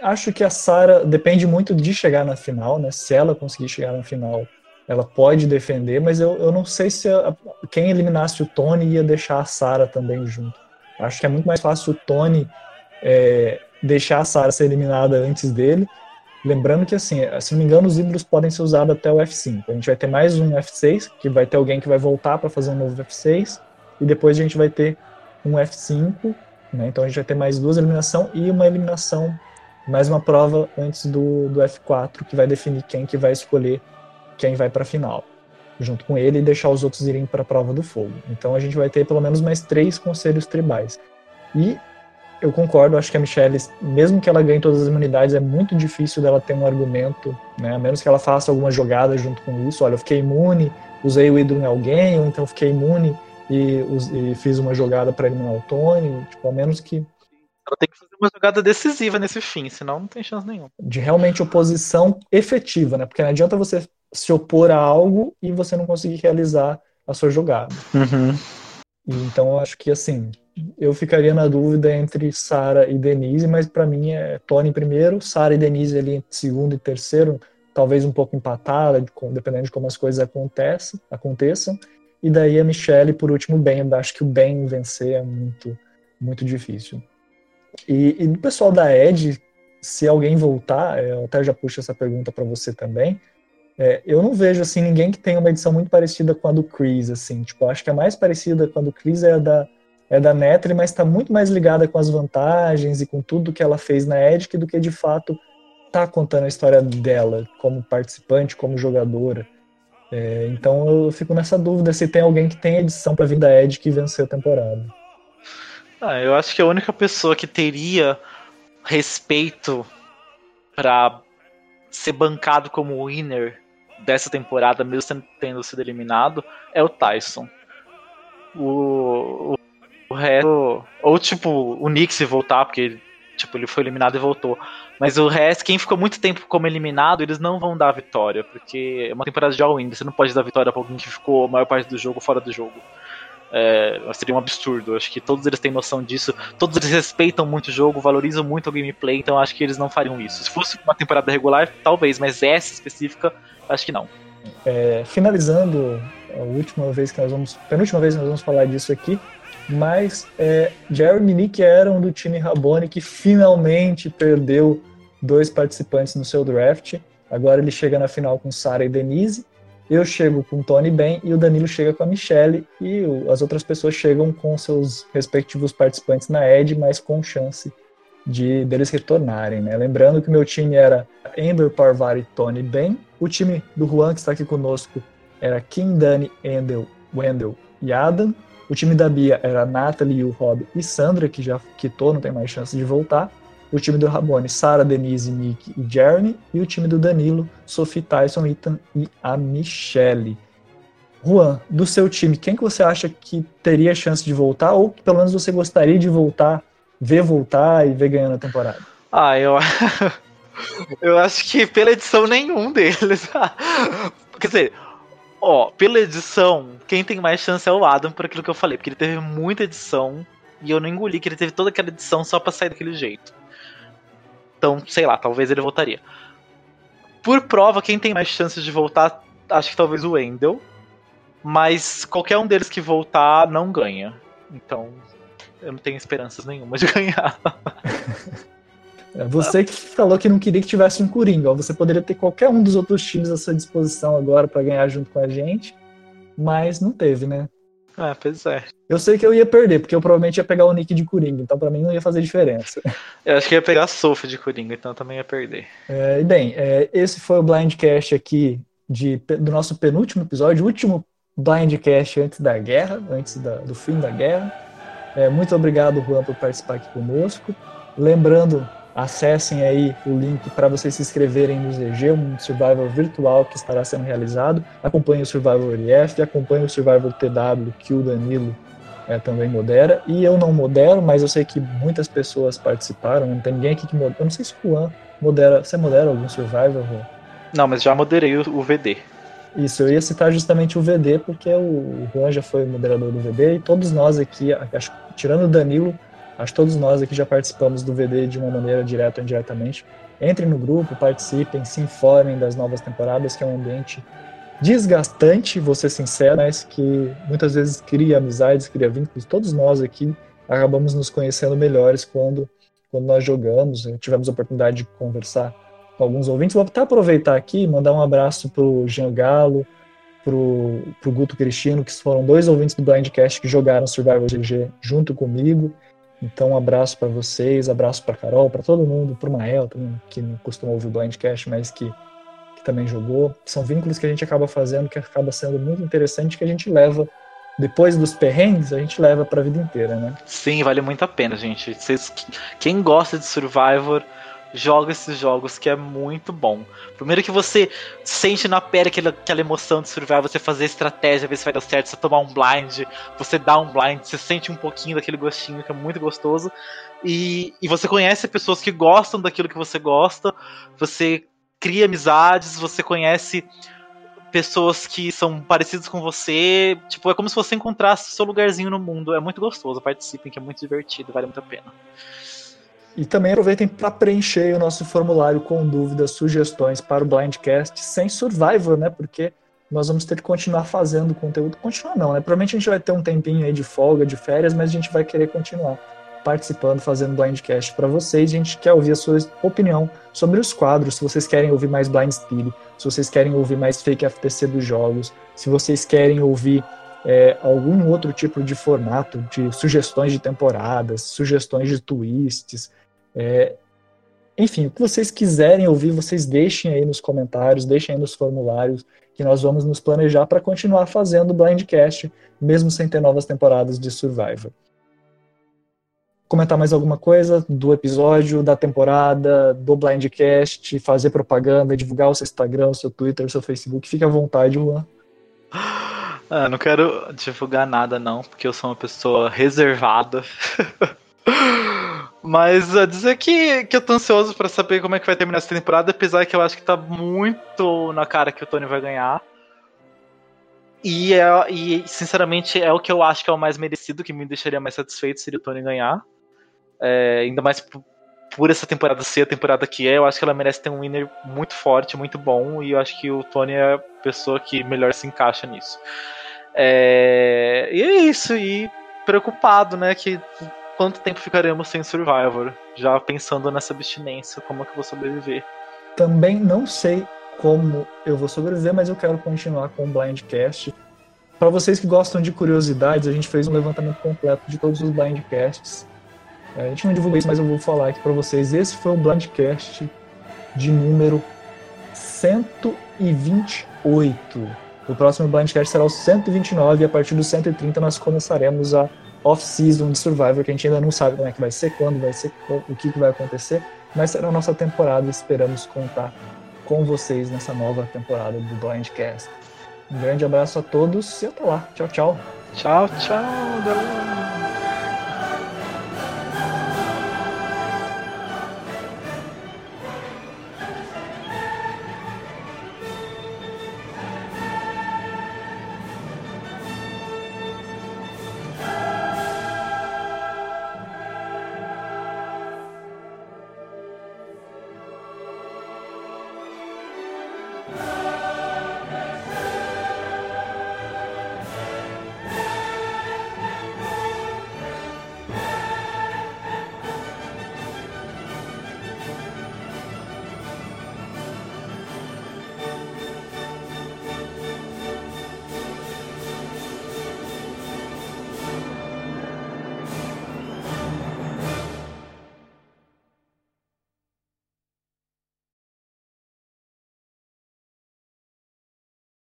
Acho que a Sarah depende muito de chegar na final, né? Se ela conseguir chegar na final, ela pode defender, mas eu, eu não sei se a, quem eliminasse o Tony ia deixar a Sarah também junto. Acho que é muito mais fácil o Tony é, deixar a Sarah ser eliminada antes dele. Lembrando que, assim, se não me engano, os ídolos podem ser usados até o F5. A gente vai ter mais um F6, que vai ter alguém que vai voltar para fazer um novo F6, e depois a gente vai ter um F5, né? então a gente vai ter mais duas eliminações e uma eliminação, mais uma prova antes do, do F4, que vai definir quem que vai escolher quem vai para a final, junto com ele e deixar os outros irem para a prova do fogo. Então a gente vai ter pelo menos mais três conselhos tribais. E eu concordo, acho que a Michelle, mesmo que ela ganhe todas as imunidades, é muito difícil dela ter um argumento, né? A menos que ela faça alguma jogada junto com isso. Olha, eu fiquei imune, usei o ídolo em alguém, ou então fiquei imune e, e fiz uma jogada para eliminar o Tony. Tipo, a menos que ela tem que fazer uma jogada decisiva nesse fim, senão não tem chance nenhuma. De realmente oposição efetiva, né? Porque não adianta você se opor a algo e você não conseguir realizar a sua jogada. Uhum. Então eu acho que assim, eu ficaria na dúvida entre Sara e Denise, mas para mim é Tony primeiro, Sara e Denise ali em segundo e terceiro, talvez um pouco empatada, dependendo de como as coisas acontecem, aconteçam. E daí a Michelle por último Ben, eu acho que o Ben vencer é muito muito difícil. E, e do pessoal da Ed, se alguém voltar, eu até já puxo essa pergunta para você também. É, eu não vejo assim ninguém que tenha uma edição muito parecida com a do Chris, assim. Tipo, acho que a mais parecida com a do Chris é a da é da Netri, mas está muito mais ligada com as vantagens e com tudo que ela fez na Edic do que de fato tá contando a história dela como participante, como jogadora. É, então eu fico nessa dúvida se tem alguém que tem edição para vir da Edic e vencer a temporada. Ah, eu acho que a única pessoa que teria respeito para ser bancado como winner dessa temporada, mesmo tendo sido eliminado, é o Tyson. O, o, o resto. Ou tipo, o Nick se voltar, porque tipo, ele foi eliminado e voltou. Mas o resto, quem ficou muito tempo como eliminado, eles não vão dar a vitória, porque é uma temporada de all-in, você não pode dar vitória pra alguém que ficou a maior parte do jogo fora do jogo. É, seria um absurdo. Acho que todos eles têm noção disso. Todos eles respeitam muito o jogo, valorizam muito o gameplay, então acho que eles não fariam isso. Se fosse uma temporada regular, talvez, mas essa específica, acho que não. É, finalizando a última vez que nós vamos, penúltima vez que nós vamos falar disso aqui, mas é, Jeremy Nick era um do time Rabone que finalmente perdeu dois participantes no seu draft. Agora ele chega na final com Sara e Denise. Eu chego com Tony Ben e o Danilo chega com a Michelle e o, as outras pessoas chegam com seus respectivos participantes na Ed, mas com chance de deles retornarem, né? Lembrando que o meu time era Amber Parvari Tony Ben. O time do Juan, que está aqui conosco, era Kim, Dani, Endel, Wendell e Adam. O time da Bia era Natalie, o Rob e Sandra, que já quitou, não tem mais chance de voltar. O time do Rabone, Sara, Denise, Nick e Jeremy. E o time do Danilo, Sophie, Tyson, Ethan e a Michelle. Juan, do seu time, quem que você acha que teria chance de voltar? Ou que pelo menos você gostaria de voltar, ver voltar e ver ganhando a temporada? Ah, eu... *laughs* eu acho que pela edição nenhum deles. *laughs* Quer dizer, Ó, pela edição, quem tem mais chance é o Adam, por aquilo que eu falei, porque ele teve muita edição e eu não engoli que ele teve toda aquela edição só pra sair daquele jeito. Então, sei lá, talvez ele voltaria. Por prova, quem tem mais chances de voltar, acho que talvez o Wendell. Mas qualquer um deles que voltar não ganha. Então, eu não tenho esperanças nenhuma de *laughs* ganhar. *laughs* É você que falou que não queria que tivesse um Coringa. Você poderia ter qualquer um dos outros times à sua disposição agora para ganhar junto com a gente, mas não teve, né? É, pois é. Eu sei que eu ia perder, porque eu provavelmente ia pegar o nick de Coringa, então para mim não ia fazer diferença. *laughs* Eu acho que ia pegar a Sophie de Coringa, então também ia perder. É, e bem, é, esse foi o Blindcast aqui de, do nosso penúltimo episódio, último Blindcast antes da guerra, antes da, do fim da guerra. É, muito obrigado, Juan, por participar aqui conosco. Lembrando Acessem aí o link para vocês se inscreverem no ZG, um Survival virtual que estará sendo realizado. Acompanhe o Survival LF, acompanhe o Survival TW que o Danilo é, também modera. E eu não modero, mas eu sei que muitas pessoas participaram. Não tem ninguém aqui que modera. Eu não sei se o Juan modera. Você modera algum Survival? Juan? Não, mas já moderei o, o VD. Isso, eu ia citar justamente o VD, porque o Juan já foi moderador do VD e todos nós aqui, acho, tirando o Danilo, Acho que todos nós aqui já participamos do VD de uma maneira direta ou indiretamente. Entrem no grupo, participem, se informem das novas temporadas, que é um ambiente desgastante, vou ser sincero, mas que muitas vezes cria amizades, cria vínculos. Todos nós aqui acabamos nos conhecendo melhores quando, quando nós jogamos, né? tivemos a oportunidade de conversar com alguns ouvintes. Vou até aproveitar aqui e mandar um abraço para o Jean Galo, para o Guto Cristino, que foram dois ouvintes do Blindcast que jogaram Survival GG junto comigo. Então, um abraço para vocês, abraço para Carol, para todo mundo, para o Mael também, que não costuma ouvir o Blindcast, mas que, que também jogou. São vínculos que a gente acaba fazendo, que acaba sendo muito interessante, que a gente leva depois dos perrengues, a gente leva para a vida inteira, né? Sim, vale muito a pena, gente. Vocês, quem gosta de Survivor, joga esses jogos que é muito bom. Primeiro que você sente na pele aquela, aquela emoção de survival, você fazer estratégia, ver se vai dar certo, você tomar um blind, você dá um blind, você sente um pouquinho daquele gostinho que é muito gostoso. E, e você conhece pessoas que gostam daquilo que você gosta, você cria amizades, você conhece pessoas que são parecidas com você. Tipo, é como se você encontrasse seu lugarzinho no mundo. É muito gostoso. Participem, que é muito divertido, vale muito a pena. E também aproveitem para preencher o nosso formulário com dúvidas, sugestões para o Blindcast sem Survivor, né? Porque nós vamos ter que continuar fazendo conteúdo. Continuar não, né? Provavelmente a gente vai ter um tempinho aí de folga, de férias, mas a gente vai querer continuar participando, fazendo Blindcast para vocês. A gente quer ouvir a sua opinião sobre os quadros, se vocês querem ouvir mais Blind Speed, se vocês querem ouvir mais Fake FTC dos jogos, se vocês querem ouvir é, algum outro tipo de formato, de sugestões de temporadas, sugestões de twists, é, enfim, o que vocês quiserem ouvir, vocês deixem aí nos comentários, deixem aí nos formulários, que nós vamos nos planejar para continuar fazendo o Blindcast, mesmo sem ter novas temporadas de Survivor. Comentar mais alguma coisa do episódio, da temporada, do Blindcast, fazer propaganda, divulgar o seu Instagram, o seu Twitter, o seu Facebook, fique à vontade, Juan. Ah, não quero divulgar nada não, porque eu sou uma pessoa reservada. *laughs* Mas a dizer que, que eu tô ansioso para saber como é que vai terminar essa temporada, apesar que eu acho que tá muito na cara que o Tony vai ganhar. E, é, e sinceramente é o que eu acho que é o mais merecido, que me deixaria mais satisfeito seria o Tony ganhar. É, ainda mais por, por, essa temporada ser a temporada que é, eu acho que ela merece ter um winner muito forte, muito bom, e eu acho que o Tony é a pessoa que melhor se encaixa nisso. É, e é isso, e preocupado, né, que quanto tempo ficaremos sem Survivor? Já pensando nessa abstinência, como é que eu vou sobreviver? Também não sei como eu vou sobreviver, mas eu quero continuar com o Blindcast. Para vocês que gostam de curiosidades, a gente fez um levantamento completo de todos os Blindcasts. É, a gente não divulgou isso, mas eu vou falar aqui para vocês. Esse foi o Blindcast de número 128. O próximo Blindcast será o 129 e a partir do 130 nós começaremos a off-season de Survivor, que a gente ainda não sabe como é que vai ser, quando vai ser, o que, que vai acontecer, mas será a nossa temporada e esperamos contar com vocês nessa nova temporada do Blindcast. Um grande abraço a todos e até lá. Tchau, tchau. Tchau, tchau, galera.